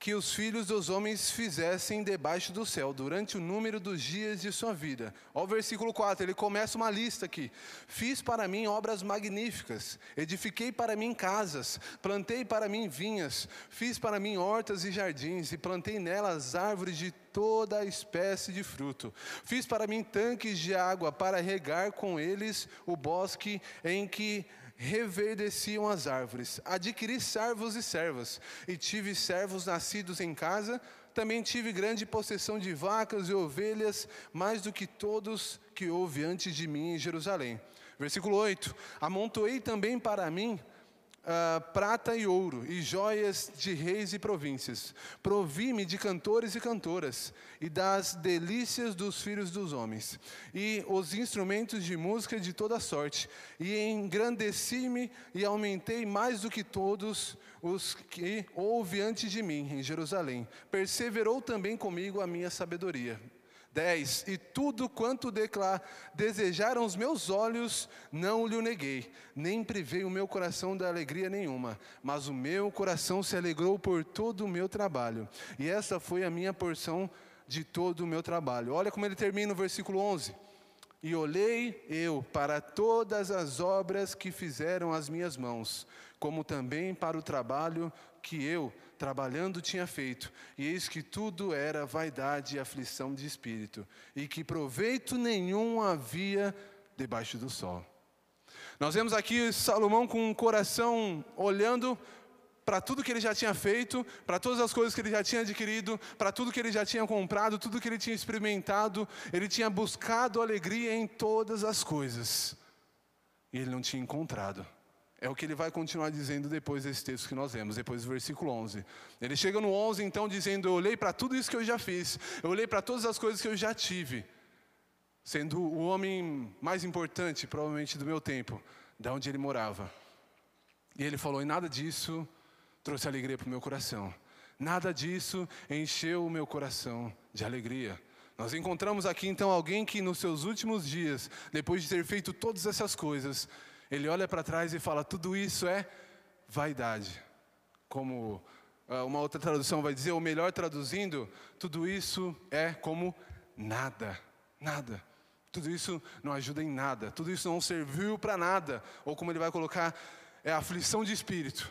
que os filhos dos homens fizessem debaixo do céu, durante o número dos dias de sua vida. Olha o versículo 4, ele começa uma lista aqui. Fiz para mim obras magníficas, edifiquei para mim casas, plantei para mim vinhas, fiz para mim hortas e jardins, e plantei nelas árvores de toda espécie de fruto. Fiz para mim tanques de água para regar com eles o bosque em que reverdeciam as árvores. Adquiri servos e servas, e tive servos nascidos em casa. Também tive grande possessão de vacas e ovelhas, mais do que todos que houve antes de mim em Jerusalém. Versículo 8: Amontoei também para mim uh, prata e ouro, e joias de reis e províncias. Provi-me de cantores e cantoras, e das delícias dos filhos dos homens, e os instrumentos de música de toda sorte, e engrandeci-me e aumentei mais do que todos os que houve antes de mim em Jerusalém. Perseverou também comigo a minha sabedoria 10. E tudo quanto declar, desejaram os meus olhos, não lhe neguei, nem privei o meu coração de alegria nenhuma, mas o meu coração se alegrou por todo o meu trabalho, e essa foi a minha porção de todo o meu trabalho. Olha como ele termina o versículo 11. E olhei eu para todas as obras que fizeram as minhas mãos, como também para o trabalho que eu, trabalhando, tinha feito. E eis que tudo era vaidade e aflição de espírito, e que proveito nenhum havia debaixo do sol. Nós vemos aqui Salomão com o coração olhando para tudo que ele já tinha feito, para todas as coisas que ele já tinha adquirido, para tudo que ele já tinha comprado, tudo que ele tinha experimentado, ele tinha buscado alegria em todas as coisas. E ele não tinha encontrado. É o que ele vai continuar dizendo depois desse texto que nós vemos, depois do versículo 11. Ele chega no 11 então dizendo: Eu olhei para tudo isso que eu já fiz, eu olhei para todas as coisas que eu já tive, sendo o homem mais importante, provavelmente, do meu tempo, da onde ele morava. E ele falou: E nada disso trouxe alegria para o meu coração, nada disso encheu o meu coração de alegria. Nós encontramos aqui então alguém que nos seus últimos dias, depois de ter feito todas essas coisas, ele olha para trás e fala: tudo isso é vaidade. Como ah, uma outra tradução vai dizer, ou melhor traduzindo, tudo isso é como nada, nada. Tudo isso não ajuda em nada, tudo isso não serviu para nada. Ou como ele vai colocar, é aflição de espírito.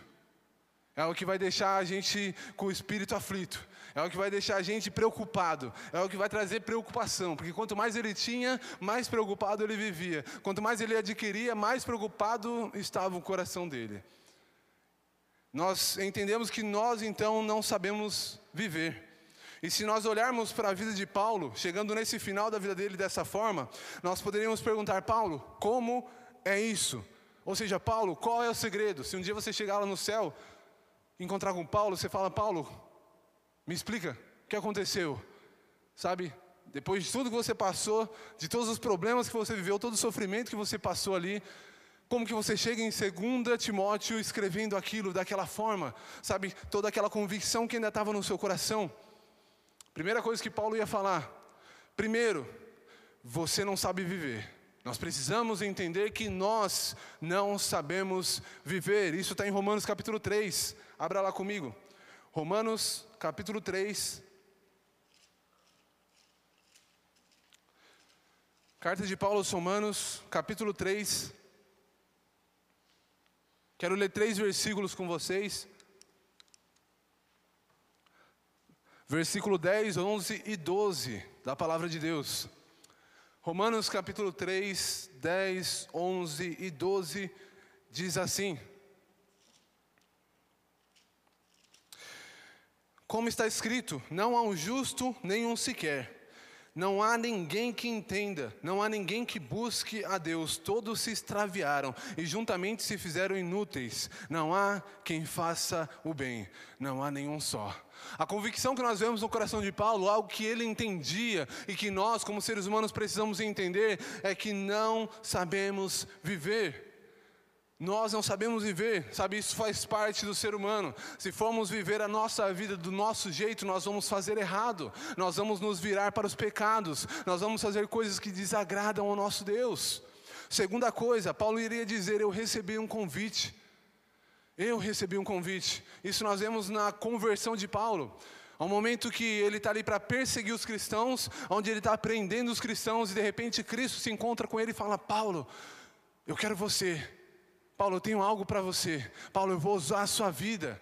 É o que vai deixar a gente com o espírito aflito. É o que vai deixar a gente preocupado. É o que vai trazer preocupação. Porque quanto mais ele tinha, mais preocupado ele vivia. Quanto mais ele adquiria, mais preocupado estava o coração dele. Nós entendemos que nós então não sabemos viver. E se nós olharmos para a vida de Paulo, chegando nesse final da vida dele dessa forma, nós poderíamos perguntar: Paulo, como é isso? Ou seja, Paulo, qual é o segredo? Se um dia você chegar lá no céu, encontrar com Paulo, você fala, Paulo, me explica o que aconteceu. Sabe, depois de tudo que você passou, de todos os problemas que você viveu, todo o sofrimento que você passou ali, como que você chega em 2 Timóteo escrevendo aquilo daquela forma, sabe, toda aquela convicção que ainda estava no seu coração. Primeira coisa que Paulo ia falar. Primeiro, você não sabe viver. Nós precisamos entender que nós não sabemos viver. Isso está em Romanos capítulo 3. Abra lá comigo. Romanos capítulo 3. Carta de Paulo aos Romanos, capítulo 3. Quero ler três versículos com vocês. Versículo 10, 11 e 12 da palavra de Deus. Romanos capítulo 3, 10, 11 e 12 diz assim: Como está escrito, não há um justo nenhum sequer não há ninguém que entenda, não há ninguém que busque a Deus, todos se extraviaram e juntamente se fizeram inúteis. Não há quem faça o bem, não há nenhum só. A convicção que nós vemos no coração de Paulo, algo que ele entendia e que nós, como seres humanos, precisamos entender, é que não sabemos viver. Nós não sabemos viver, sabe? Isso faz parte do ser humano. Se formos viver a nossa vida do nosso jeito, nós vamos fazer errado, nós vamos nos virar para os pecados, nós vamos fazer coisas que desagradam ao nosso Deus. Segunda coisa, Paulo iria dizer: Eu recebi um convite. Eu recebi um convite. Isso nós vemos na conversão de Paulo. Um momento que ele está ali para perseguir os cristãos, onde ele está aprendendo os cristãos, e de repente Cristo se encontra com ele e fala: Paulo, eu quero você Paulo, eu tenho algo para você. Paulo, eu vou usar a sua vida.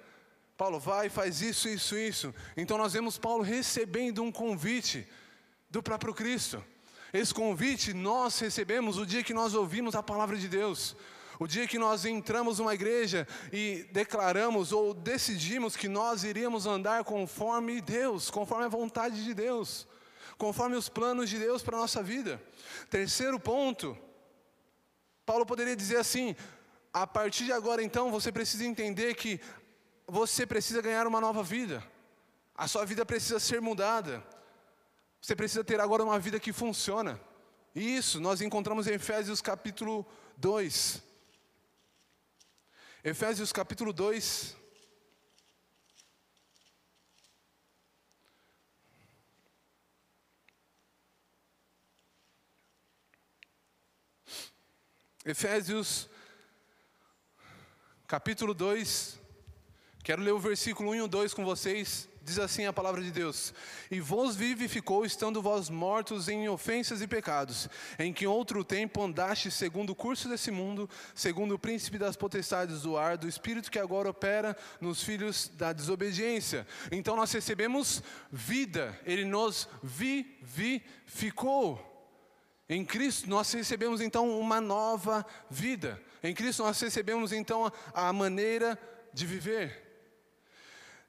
Paulo, vai, faz isso, isso, isso. Então nós vemos Paulo recebendo um convite do próprio Cristo. Esse convite nós recebemos o dia que nós ouvimos a palavra de Deus. O dia que nós entramos numa igreja e declaramos ou decidimos que nós iríamos andar conforme Deus, conforme a vontade de Deus, conforme os planos de Deus para a nossa vida. Terceiro ponto, Paulo poderia dizer assim: a partir de agora, então, você precisa entender que você precisa ganhar uma nova vida. A sua vida precisa ser mudada. Você precisa ter agora uma vida que funciona. E isso nós encontramos em Efésios capítulo 2. Efésios capítulo 2. Efésios capítulo 2, quero ler o versículo 1 e o 2 com vocês. Diz assim a palavra de Deus: E vos vivificou, estando vós mortos em ofensas e pecados, em que outro tempo andaste segundo o curso desse mundo, segundo o príncipe das potestades do ar, do espírito que agora opera nos filhos da desobediência. Então nós recebemos vida, ele nos vivificou. Em Cristo nós recebemos então uma nova vida. Em Cristo nós recebemos então a maneira de viver.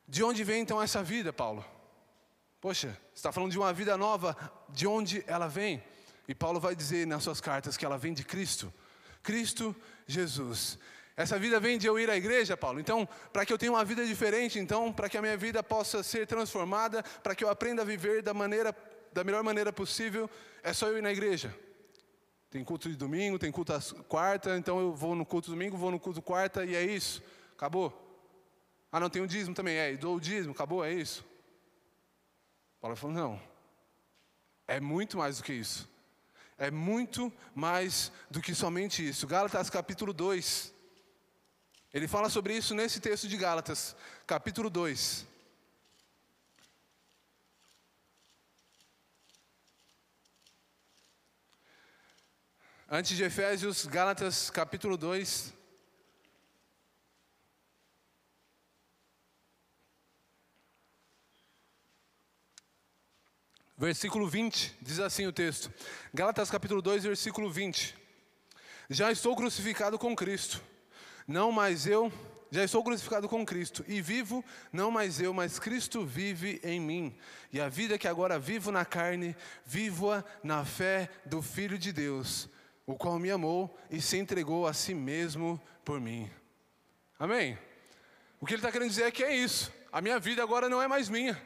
De onde vem então essa vida, Paulo? Poxa, você está falando de uma vida nova, de onde ela vem? E Paulo vai dizer nas suas cartas que ela vem de Cristo. Cristo Jesus. Essa vida vem de eu ir à igreja, Paulo. Então, para que eu tenha uma vida diferente, então, para que a minha vida possa ser transformada, para que eu aprenda a viver da maneira da melhor maneira possível, é só eu ir na igreja. Tem culto de domingo, tem culto às quarta, então eu vou no culto domingo, vou no culto quarta e é isso. Acabou. Ah, não, tem o dízimo também. É, dou o dízimo, acabou, é isso. Paulo falou, não. É muito mais do que isso. É muito mais do que somente isso. Gálatas capítulo 2. Ele fala sobre isso nesse texto de Gálatas, capítulo 2. Antes de Efésios, Gálatas capítulo 2. Versículo 20, diz assim o texto. Gálatas capítulo 2, versículo 20. Já estou crucificado com Cristo. Não mais eu, já estou crucificado com Cristo e vivo, não mais eu, mas Cristo vive em mim. E a vida que agora vivo na carne, vivo-a na fé do Filho de Deus o qual me amou e se entregou a si mesmo por mim. Amém? O que ele está querendo dizer é que é isso. A minha vida agora não é mais minha.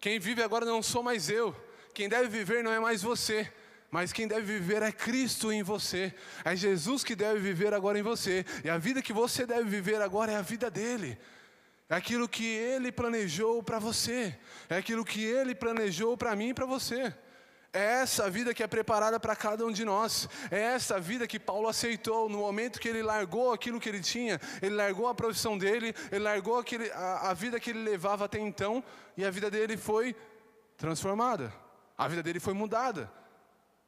Quem vive agora não sou mais eu. Quem deve viver não é mais você. Mas quem deve viver é Cristo em você. É Jesus que deve viver agora em você. E a vida que você deve viver agora é a vida dele. É aquilo que Ele planejou para você. É aquilo que Ele planejou para mim e para você. É essa vida que é preparada para cada um de nós. É essa vida que Paulo aceitou no momento que ele largou aquilo que ele tinha, ele largou a profissão dele, ele largou aquele, a, a vida que ele levava até então, e a vida dele foi transformada. A vida dele foi mudada.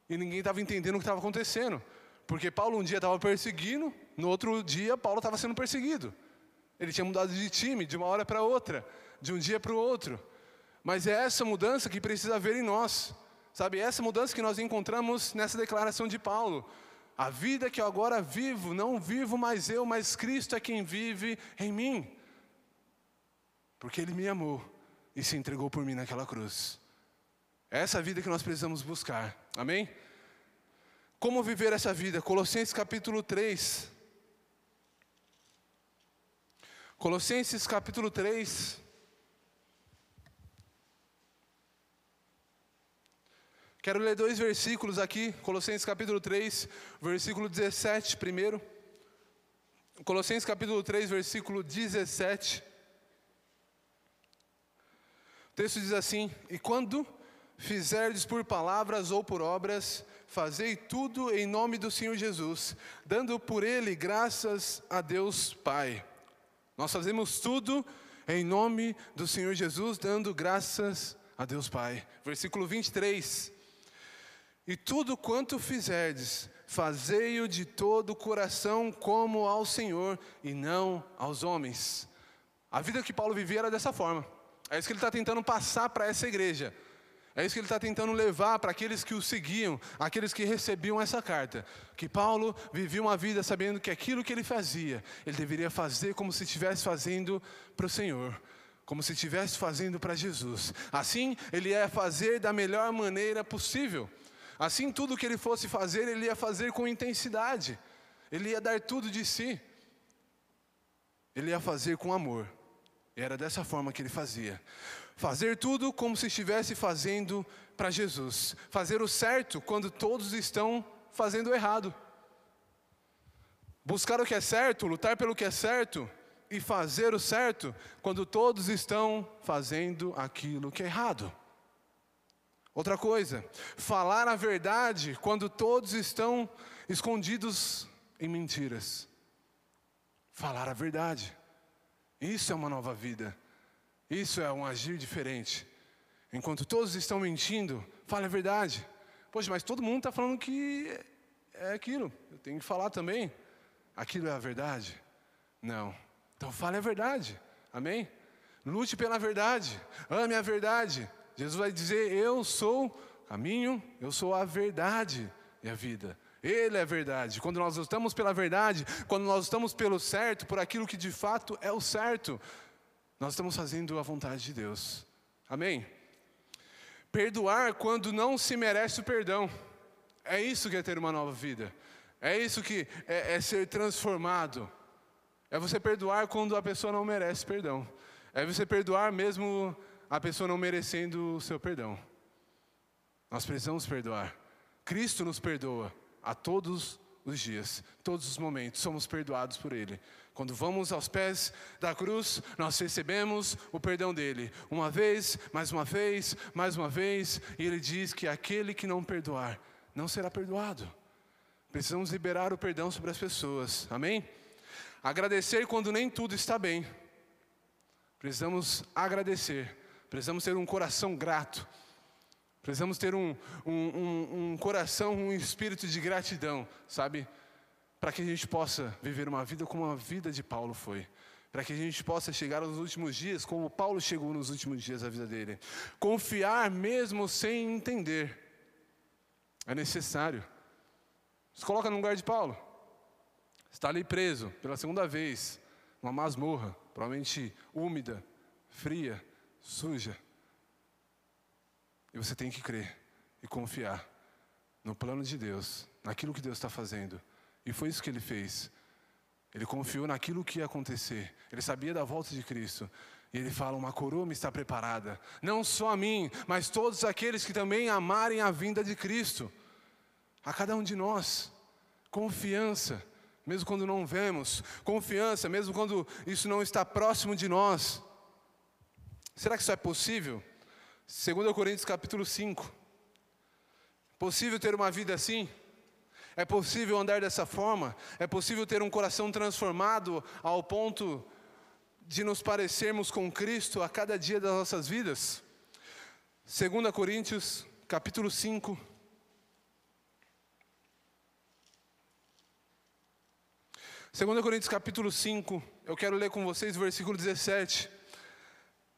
E ninguém estava entendendo o que estava acontecendo. Porque Paulo um dia estava perseguindo, no outro dia Paulo estava sendo perseguido. Ele tinha mudado de time, de uma hora para outra, de um dia para o outro. Mas é essa mudança que precisa haver em nós. Sabe, essa mudança que nós encontramos nessa declaração de Paulo. A vida que eu agora vivo, não vivo mais eu, mas Cristo é quem vive em mim. Porque Ele me amou e se entregou por mim naquela cruz. É essa vida que nós precisamos buscar. Amém? Como viver essa vida? Colossenses capítulo 3. Colossenses capítulo 3. Quero ler dois versículos aqui, Colossenses capítulo 3, versículo 17 primeiro. Colossenses capítulo 3, versículo 17. O texto diz assim: E quando fizerdes por palavras ou por obras, fazei tudo em nome do Senhor Jesus, dando por ele graças a Deus Pai. Nós fazemos tudo em nome do Senhor Jesus, dando graças a Deus Pai. Versículo 23. E tudo quanto fizerdes, fazei-o de todo o coração como ao Senhor e não aos homens. A vida que Paulo vivia era dessa forma. É isso que ele está tentando passar para essa igreja. É isso que ele está tentando levar para aqueles que o seguiam, aqueles que recebiam essa carta. Que Paulo vivia uma vida sabendo que aquilo que ele fazia, ele deveria fazer como se estivesse fazendo para o Senhor, como se estivesse fazendo para Jesus. Assim, ele ia fazer da melhor maneira possível. Assim, tudo que ele fosse fazer, ele ia fazer com intensidade, ele ia dar tudo de si, ele ia fazer com amor, e era dessa forma que ele fazia. Fazer tudo como se estivesse fazendo para Jesus, fazer o certo quando todos estão fazendo o errado. Buscar o que é certo, lutar pelo que é certo e fazer o certo quando todos estão fazendo aquilo que é errado. Outra coisa, falar a verdade quando todos estão escondidos em mentiras. Falar a verdade. Isso é uma nova vida. Isso é um agir diferente. Enquanto todos estão mentindo, fale a verdade. Poxa, mas todo mundo está falando que é aquilo. Eu tenho que falar também. Aquilo é a verdade? Não. Então fale a verdade. Amém? Lute pela verdade. Ame a verdade. Jesus vai dizer: Eu sou o caminho, eu sou a verdade e a vida. Ele é a verdade. Quando nós estamos pela verdade, quando nós estamos pelo certo, por aquilo que de fato é o certo, nós estamos fazendo a vontade de Deus. Amém? Perdoar quando não se merece o perdão. É isso que é ter uma nova vida. É isso que é, é ser transformado. É você perdoar quando a pessoa não merece perdão. É você perdoar mesmo a pessoa não merecendo o seu perdão. Nós precisamos perdoar. Cristo nos perdoa a todos os dias, todos os momentos, somos perdoados por Ele. Quando vamos aos pés da cruz, nós recebemos o perdão dele, uma vez, mais uma vez, mais uma vez, e Ele diz que aquele que não perdoar não será perdoado. Precisamos liberar o perdão sobre as pessoas, amém? Agradecer quando nem tudo está bem. Precisamos agradecer Precisamos ter um coração grato. Precisamos ter um, um, um, um coração, um espírito de gratidão, sabe? Para que a gente possa viver uma vida como a vida de Paulo foi. Para que a gente possa chegar aos últimos dias, como Paulo chegou nos últimos dias da vida dele. Confiar mesmo sem entender. É necessário. Se coloca no lugar de Paulo. Está ali preso pela segunda vez, numa masmorra, provavelmente úmida, fria suja. E você tem que crer e confiar no plano de Deus, naquilo que Deus está fazendo. E foi isso que ele fez. Ele confiou naquilo que ia acontecer. Ele sabia da volta de Cristo. E ele fala: Uma coroa me está preparada. Não só a mim, mas todos aqueles que também amarem a vinda de Cristo. A cada um de nós. Confiança. mesmo quando não vemos, confiança, mesmo quando isso não está próximo de nós. Será que isso é possível? 2 Coríntios capítulo 5. Possível ter uma vida assim? É possível andar dessa forma? É possível ter um coração transformado ao ponto de nos parecermos com Cristo a cada dia das nossas vidas? 2 Coríntios capítulo 5. Segunda Coríntios capítulo 5, eu quero ler com vocês o versículo 17.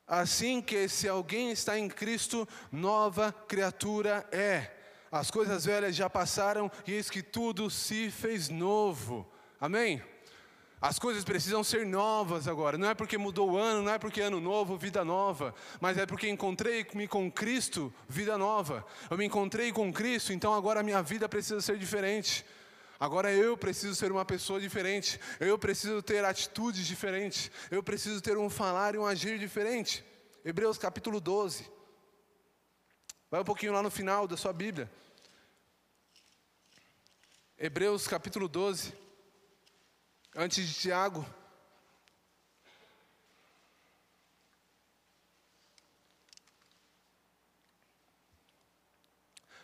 Assim que se alguém está em Cristo, nova criatura é. As coisas velhas já passaram e eis que tudo se fez novo. Amém? As coisas precisam ser novas agora. Não é porque mudou o ano, não é porque é ano novo, vida nova, mas é porque encontrei-me com Cristo, vida nova. Eu me encontrei com Cristo, então agora a minha vida precisa ser diferente. Agora eu preciso ser uma pessoa diferente, eu preciso ter atitudes diferentes, eu preciso ter um falar e um agir diferente. Hebreus capítulo 12. Vai um pouquinho lá no final da sua Bíblia. Hebreus capítulo 12. Antes de Tiago.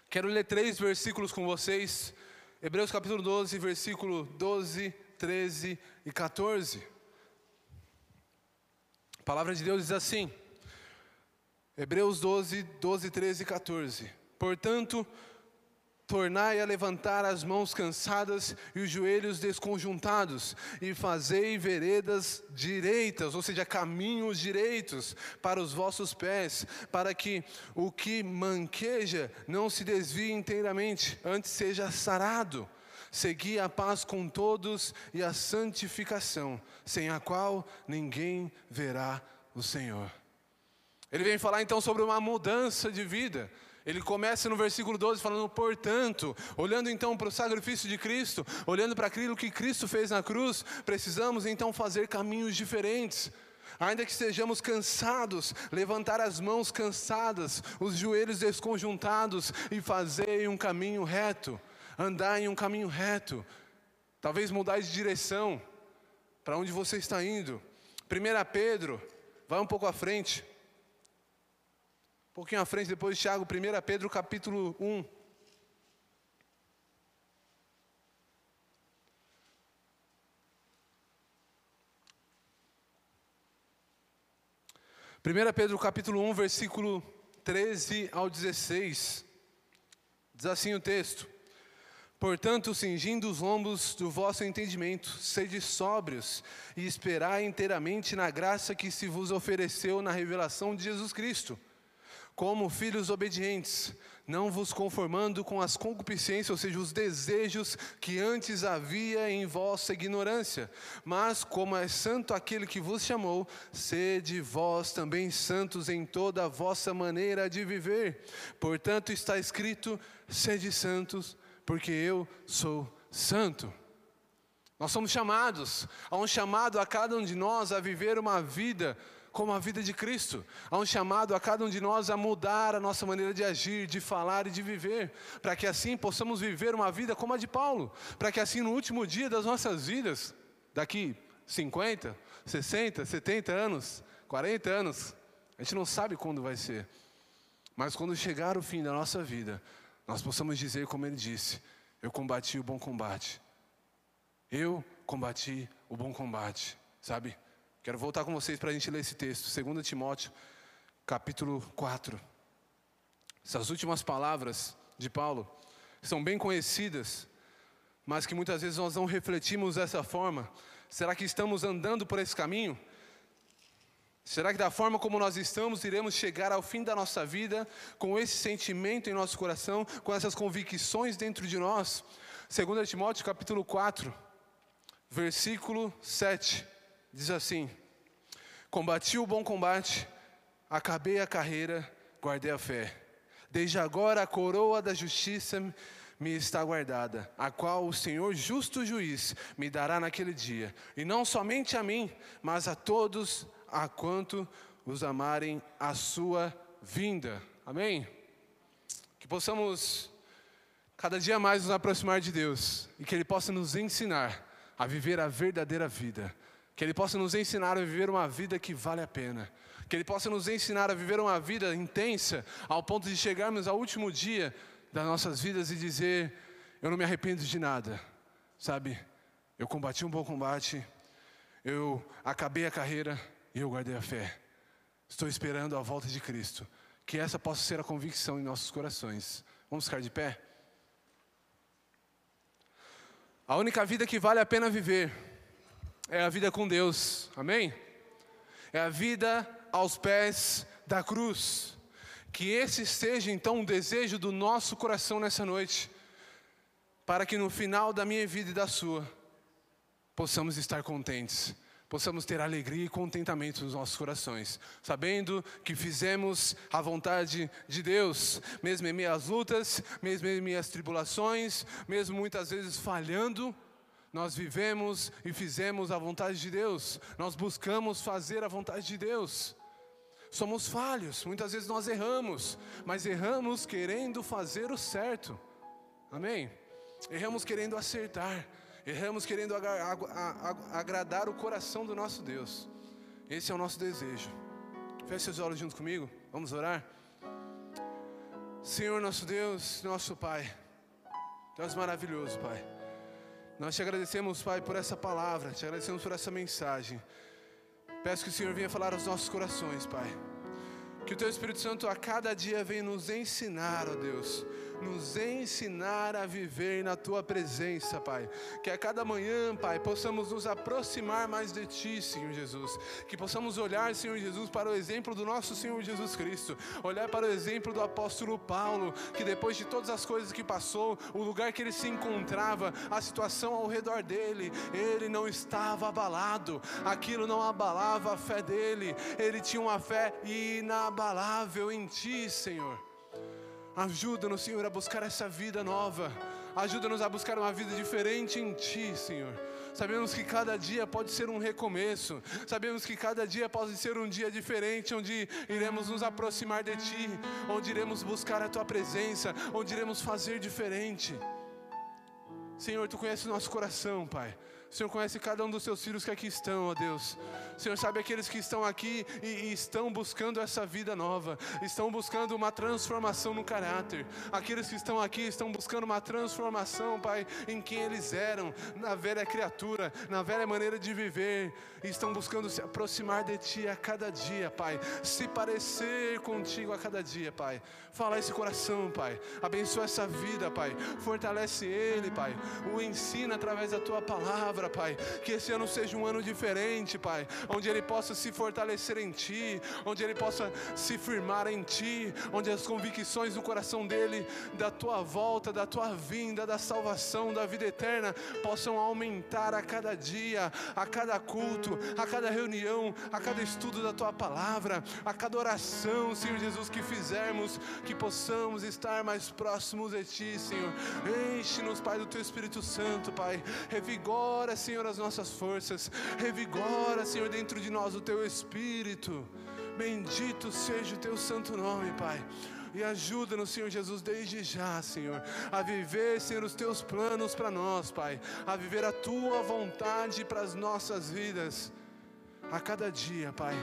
Quero ler três versículos com vocês Hebreus capítulo 12, versículo 12, 13 e 14. A palavra de Deus diz assim, Hebreus 12, 12, 13 e 14. Portanto, tornai a levantar as mãos cansadas e os joelhos desconjuntados, e fazei veredas direitas, ou seja, caminhos direitos para os vossos pés, para que o que manqueja não se desvie inteiramente, antes seja sarado. Segui a paz com todos e a santificação, sem a qual ninguém verá o Senhor. Ele vem falar então sobre uma mudança de vida. Ele começa no versículo 12 falando, portanto, olhando então para o sacrifício de Cristo, olhando para aquilo que Cristo fez na cruz, precisamos então fazer caminhos diferentes. Ainda que estejamos cansados, levantar as mãos cansadas, os joelhos desconjuntados e fazer um caminho reto, andar em um caminho reto. Talvez mudar de direção para onde você está indo. 1 Pedro, vai um pouco à frente. Um pouquinho à frente, depois de Tiago, 1 Pedro capítulo 1. Primeira Pedro capítulo 1, versículo 13 ao 16. Diz assim o texto: Portanto, cingindo os lombos do vosso entendimento, sede sóbrios e esperai inteiramente na graça que se vos ofereceu na revelação de Jesus Cristo como filhos obedientes, não vos conformando com as concupiscências, ou seja, os desejos que antes havia em vossa ignorância, mas como é santo aquele que vos chamou, sede vós também santos em toda a vossa maneira de viver. Portanto, está escrito: sede santos, porque eu sou santo. Nós somos chamados, há um chamado a cada um de nós a viver uma vida como a vida de Cristo. Há um chamado a cada um de nós a mudar a nossa maneira de agir, de falar e de viver, para que assim possamos viver uma vida como a de Paulo, para que assim no último dia das nossas vidas, daqui 50, 60, 70 anos, 40 anos, a gente não sabe quando vai ser, mas quando chegar o fim da nossa vida, nós possamos dizer como ele disse: Eu combati o bom combate. Eu combati o bom combate, sabe? Quero voltar com vocês para a gente ler esse texto, 2 Timóteo, capítulo 4. Essas últimas palavras de Paulo são bem conhecidas, mas que muitas vezes nós não refletimos dessa forma. Será que estamos andando por esse caminho? Será que da forma como nós estamos, iremos chegar ao fim da nossa vida com esse sentimento em nosso coração, com essas convicções dentro de nós? 2 Timóteo capítulo 4, versículo 7. Diz assim: Combati o bom combate, acabei a carreira, guardei a fé. Desde agora a coroa da justiça me está guardada, a qual o Senhor justo juiz me dará naquele dia, e não somente a mim, mas a todos a quanto os amarem a sua vinda. Amém? Que possamos cada dia mais nos aproximar de Deus e que Ele possa nos ensinar a viver a verdadeira vida. Que Ele possa nos ensinar a viver uma vida que vale a pena. Que Ele possa nos ensinar a viver uma vida intensa, ao ponto de chegarmos ao último dia das nossas vidas e dizer: Eu não me arrependo de nada, sabe? Eu combati um bom combate, eu acabei a carreira e eu guardei a fé. Estou esperando a volta de Cristo. Que essa possa ser a convicção em nossos corações. Vamos ficar de pé? A única vida que vale a pena viver é a vida com Deus, amém? É a vida aos pés da cruz. Que esse seja então um desejo do nosso coração nessa noite, para que no final da minha vida e da sua, possamos estar contentes, possamos ter alegria e contentamento nos nossos corações, sabendo que fizemos a vontade de Deus, mesmo em às lutas, mesmo em às tribulações, mesmo muitas vezes falhando, nós vivemos e fizemos a vontade de Deus, nós buscamos fazer a vontade de Deus. Somos falhos, muitas vezes nós erramos, mas erramos querendo fazer o certo, amém? Erramos querendo acertar, Erramos querendo agradar o coração do nosso Deus. Esse é o nosso desejo. Feche seus olhos junto comigo. Vamos orar. Senhor nosso Deus, nosso Pai. Deus maravilhoso, Pai. Nós te agradecemos, Pai, por essa palavra, te agradecemos por essa mensagem. Peço que o Senhor venha falar aos nossos corações, Pai. Que o Teu Espírito Santo a cada dia venha nos ensinar, ó Deus nos ensinar a viver na tua presença, Pai. Que a cada manhã, Pai, possamos nos aproximar mais de Ti, Senhor Jesus. Que possamos olhar, Senhor Jesus, para o exemplo do nosso Senhor Jesus Cristo. Olhar para o exemplo do apóstolo Paulo, que depois de todas as coisas que passou, o lugar que ele se encontrava, a situação ao redor dele, ele não estava abalado. Aquilo não abalava a fé dele. Ele tinha uma fé inabalável em Ti, Senhor. Ajuda-nos, Senhor, a buscar essa vida nova. Ajuda-nos a buscar uma vida diferente em Ti, Senhor. Sabemos que cada dia pode ser um recomeço. Sabemos que cada dia pode ser um dia diferente, onde iremos nos aproximar de Ti, onde iremos buscar a Tua presença, onde iremos fazer diferente. Senhor, Tu conheces o nosso coração, Pai. O Senhor conhece cada um dos seus filhos que aqui estão, ó Deus. O Senhor sabe aqueles que estão aqui e, e, estão buscando essa vida nova, estão buscando uma transformação no caráter. Aqueles que estão aqui estão buscando uma transformação, Pai, em quem eles eram, na velha criatura, na velha maneira de viver. E estão buscando se aproximar de Ti a cada dia, Pai. Se parecer contigo a cada dia, Pai. Fala esse coração, Pai. Abençoa essa vida, Pai. Fortalece ele, Pai. O ensina através da Tua palavra palavra, Pai. Que esse ano seja um ano diferente, Pai. Onde ele possa se fortalecer em Ti, onde ele possa se firmar em Ti, onde as convicções do coração dele, da Tua volta, da Tua vinda, da salvação, da vida eterna, possam aumentar a cada dia, a cada culto, a cada reunião, a cada estudo da Tua palavra, a cada oração, Senhor Jesus, que fizermos, que possamos estar mais próximos de Ti, Senhor. Enche-nos, Pai, do Teu Espírito Santo, Pai. Revigora revigora, Senhor, as nossas forças, revigora, Senhor, dentro de nós o teu espírito. Bendito seja o teu santo nome, Pai. E ajuda-nos, Senhor Jesus, desde já, Senhor, a viver, Senhor, os teus planos para nós, Pai, a viver a tua vontade para as nossas vidas, a cada dia, Pai,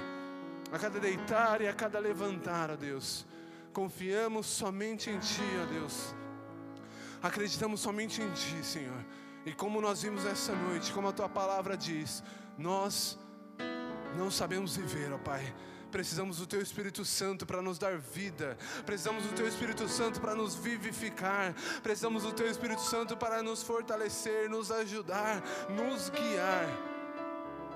a cada deitar e a cada levantar, ó Deus. Confiamos somente em Ti, ó Deus. Acreditamos somente em Ti, Senhor. E como nós vimos essa noite, como a tua palavra diz, nós não sabemos viver, ó Pai. Precisamos do Teu Espírito Santo para nos dar vida. Precisamos do Teu Espírito Santo para nos vivificar. Precisamos do Teu Espírito Santo para nos fortalecer, nos ajudar, nos guiar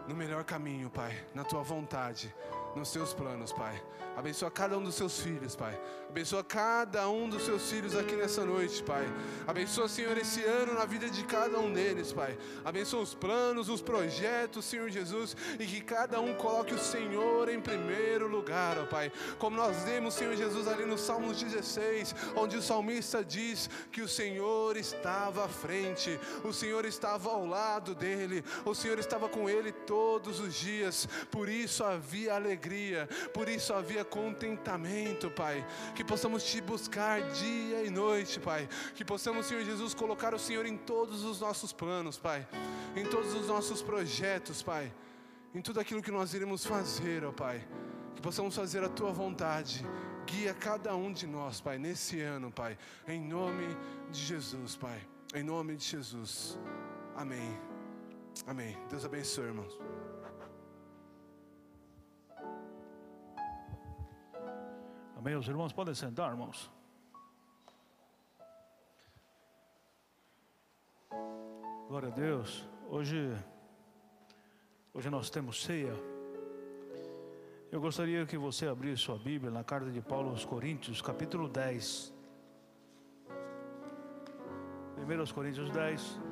no melhor caminho, Pai, na Tua vontade nos seus planos, Pai. Abençoa cada um dos seus filhos, Pai. Abençoa cada um dos seus filhos aqui nessa noite, Pai. Abençoa, Senhor, esse ano na vida de cada um deles, Pai. Abençoa os planos, os projetos, Senhor Jesus, e que cada um coloque o Senhor em primeiro lugar, ó Pai. Como nós vemos, Senhor Jesus, ali no Salmos 16, onde o salmista diz que o Senhor estava à frente, o Senhor estava ao lado dele, o Senhor estava com ele todos os dias, por isso havia alegria alegria, por isso havia contentamento, Pai. Que possamos te buscar dia e noite, Pai. Que possamos, Senhor Jesus, colocar o Senhor em todos os nossos planos, Pai. Em todos os nossos projetos, Pai. Em tudo aquilo que nós iremos fazer, ó Pai. Que possamos fazer a tua vontade. Guia cada um de nós, Pai, nesse ano, Pai. Em nome de Jesus, Pai. Em nome de Jesus. Amém. Amém. Deus abençoe, irmãos. Amém. Os irmãos podem sentar, irmãos. Glória a Deus. Hoje, hoje nós temos ceia. Eu gostaria que você abrisse sua Bíblia na carta de Paulo aos Coríntios, capítulo 10. 1 Coríntios 10.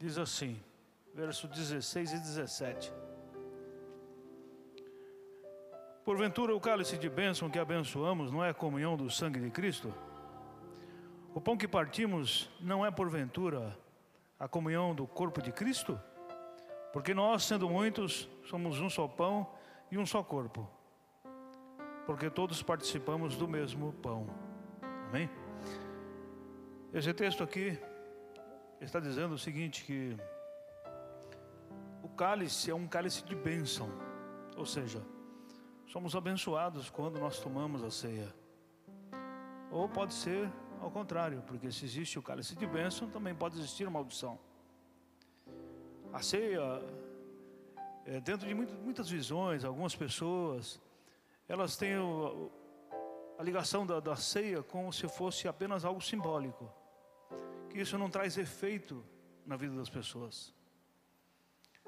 Diz assim, verso 16 e 17. Porventura o cálice de bênção que abençoamos não é comunhão do sangue de Cristo? O pão que partimos não é porventura a comunhão do corpo de Cristo? Porque nós, sendo muitos, somos um só pão e um só corpo. Porque todos participamos do mesmo pão. Amém? Esse texto aqui está dizendo o seguinte que o cálice é um cálice de bênção, ou seja, somos abençoados quando nós tomamos a ceia. Ou pode ser ao contrário, porque se existe o cálice de bênção, também pode existir maldição. A ceia, é, dentro de muitas visões, algumas pessoas, elas têm o, a ligação da, da ceia como se fosse apenas algo simbólico que isso não traz efeito na vida das pessoas.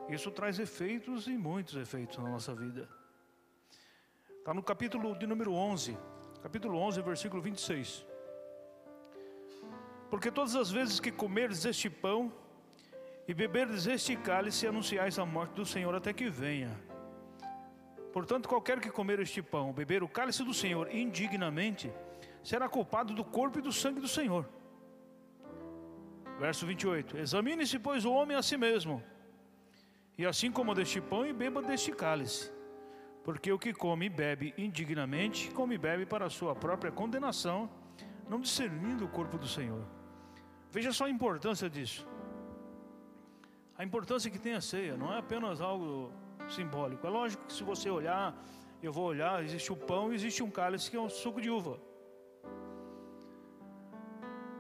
Isso traz efeitos e muitos efeitos na nossa vida. Está no capítulo de número 11, capítulo 11, versículo 26. Porque todas as vezes que comerdes este pão e beberdes este cálice, anunciais a morte do Senhor até que venha. Portanto, qualquer que comer este pão, beber o cálice do Senhor indignamente, será culpado do corpo e do sangue do Senhor. Verso 28: Examine-se, pois, o homem a si mesmo, e assim como deste pão e beba deste cálice. Porque o que come e bebe indignamente, come e bebe para a sua própria condenação, não discernindo o corpo do Senhor. Veja só a importância disso. A importância que tem a ceia não é apenas algo simbólico. É lógico que se você olhar, eu vou olhar, existe o pão e existe um cálice que é um suco de uva.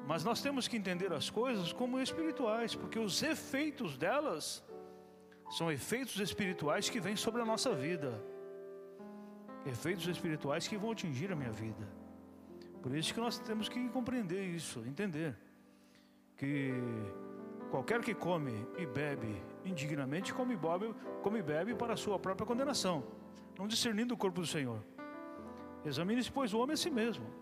Mas nós temos que entender as coisas como espirituais, porque os efeitos delas são efeitos espirituais que vêm sobre a nossa vida. Efeitos espirituais que vão atingir a minha vida. Por isso que nós temos que compreender isso, entender que qualquer que come e bebe indignamente come come e bebe para a sua própria condenação, não discernindo o corpo do Senhor. Examine-se, pois, o homem a si mesmo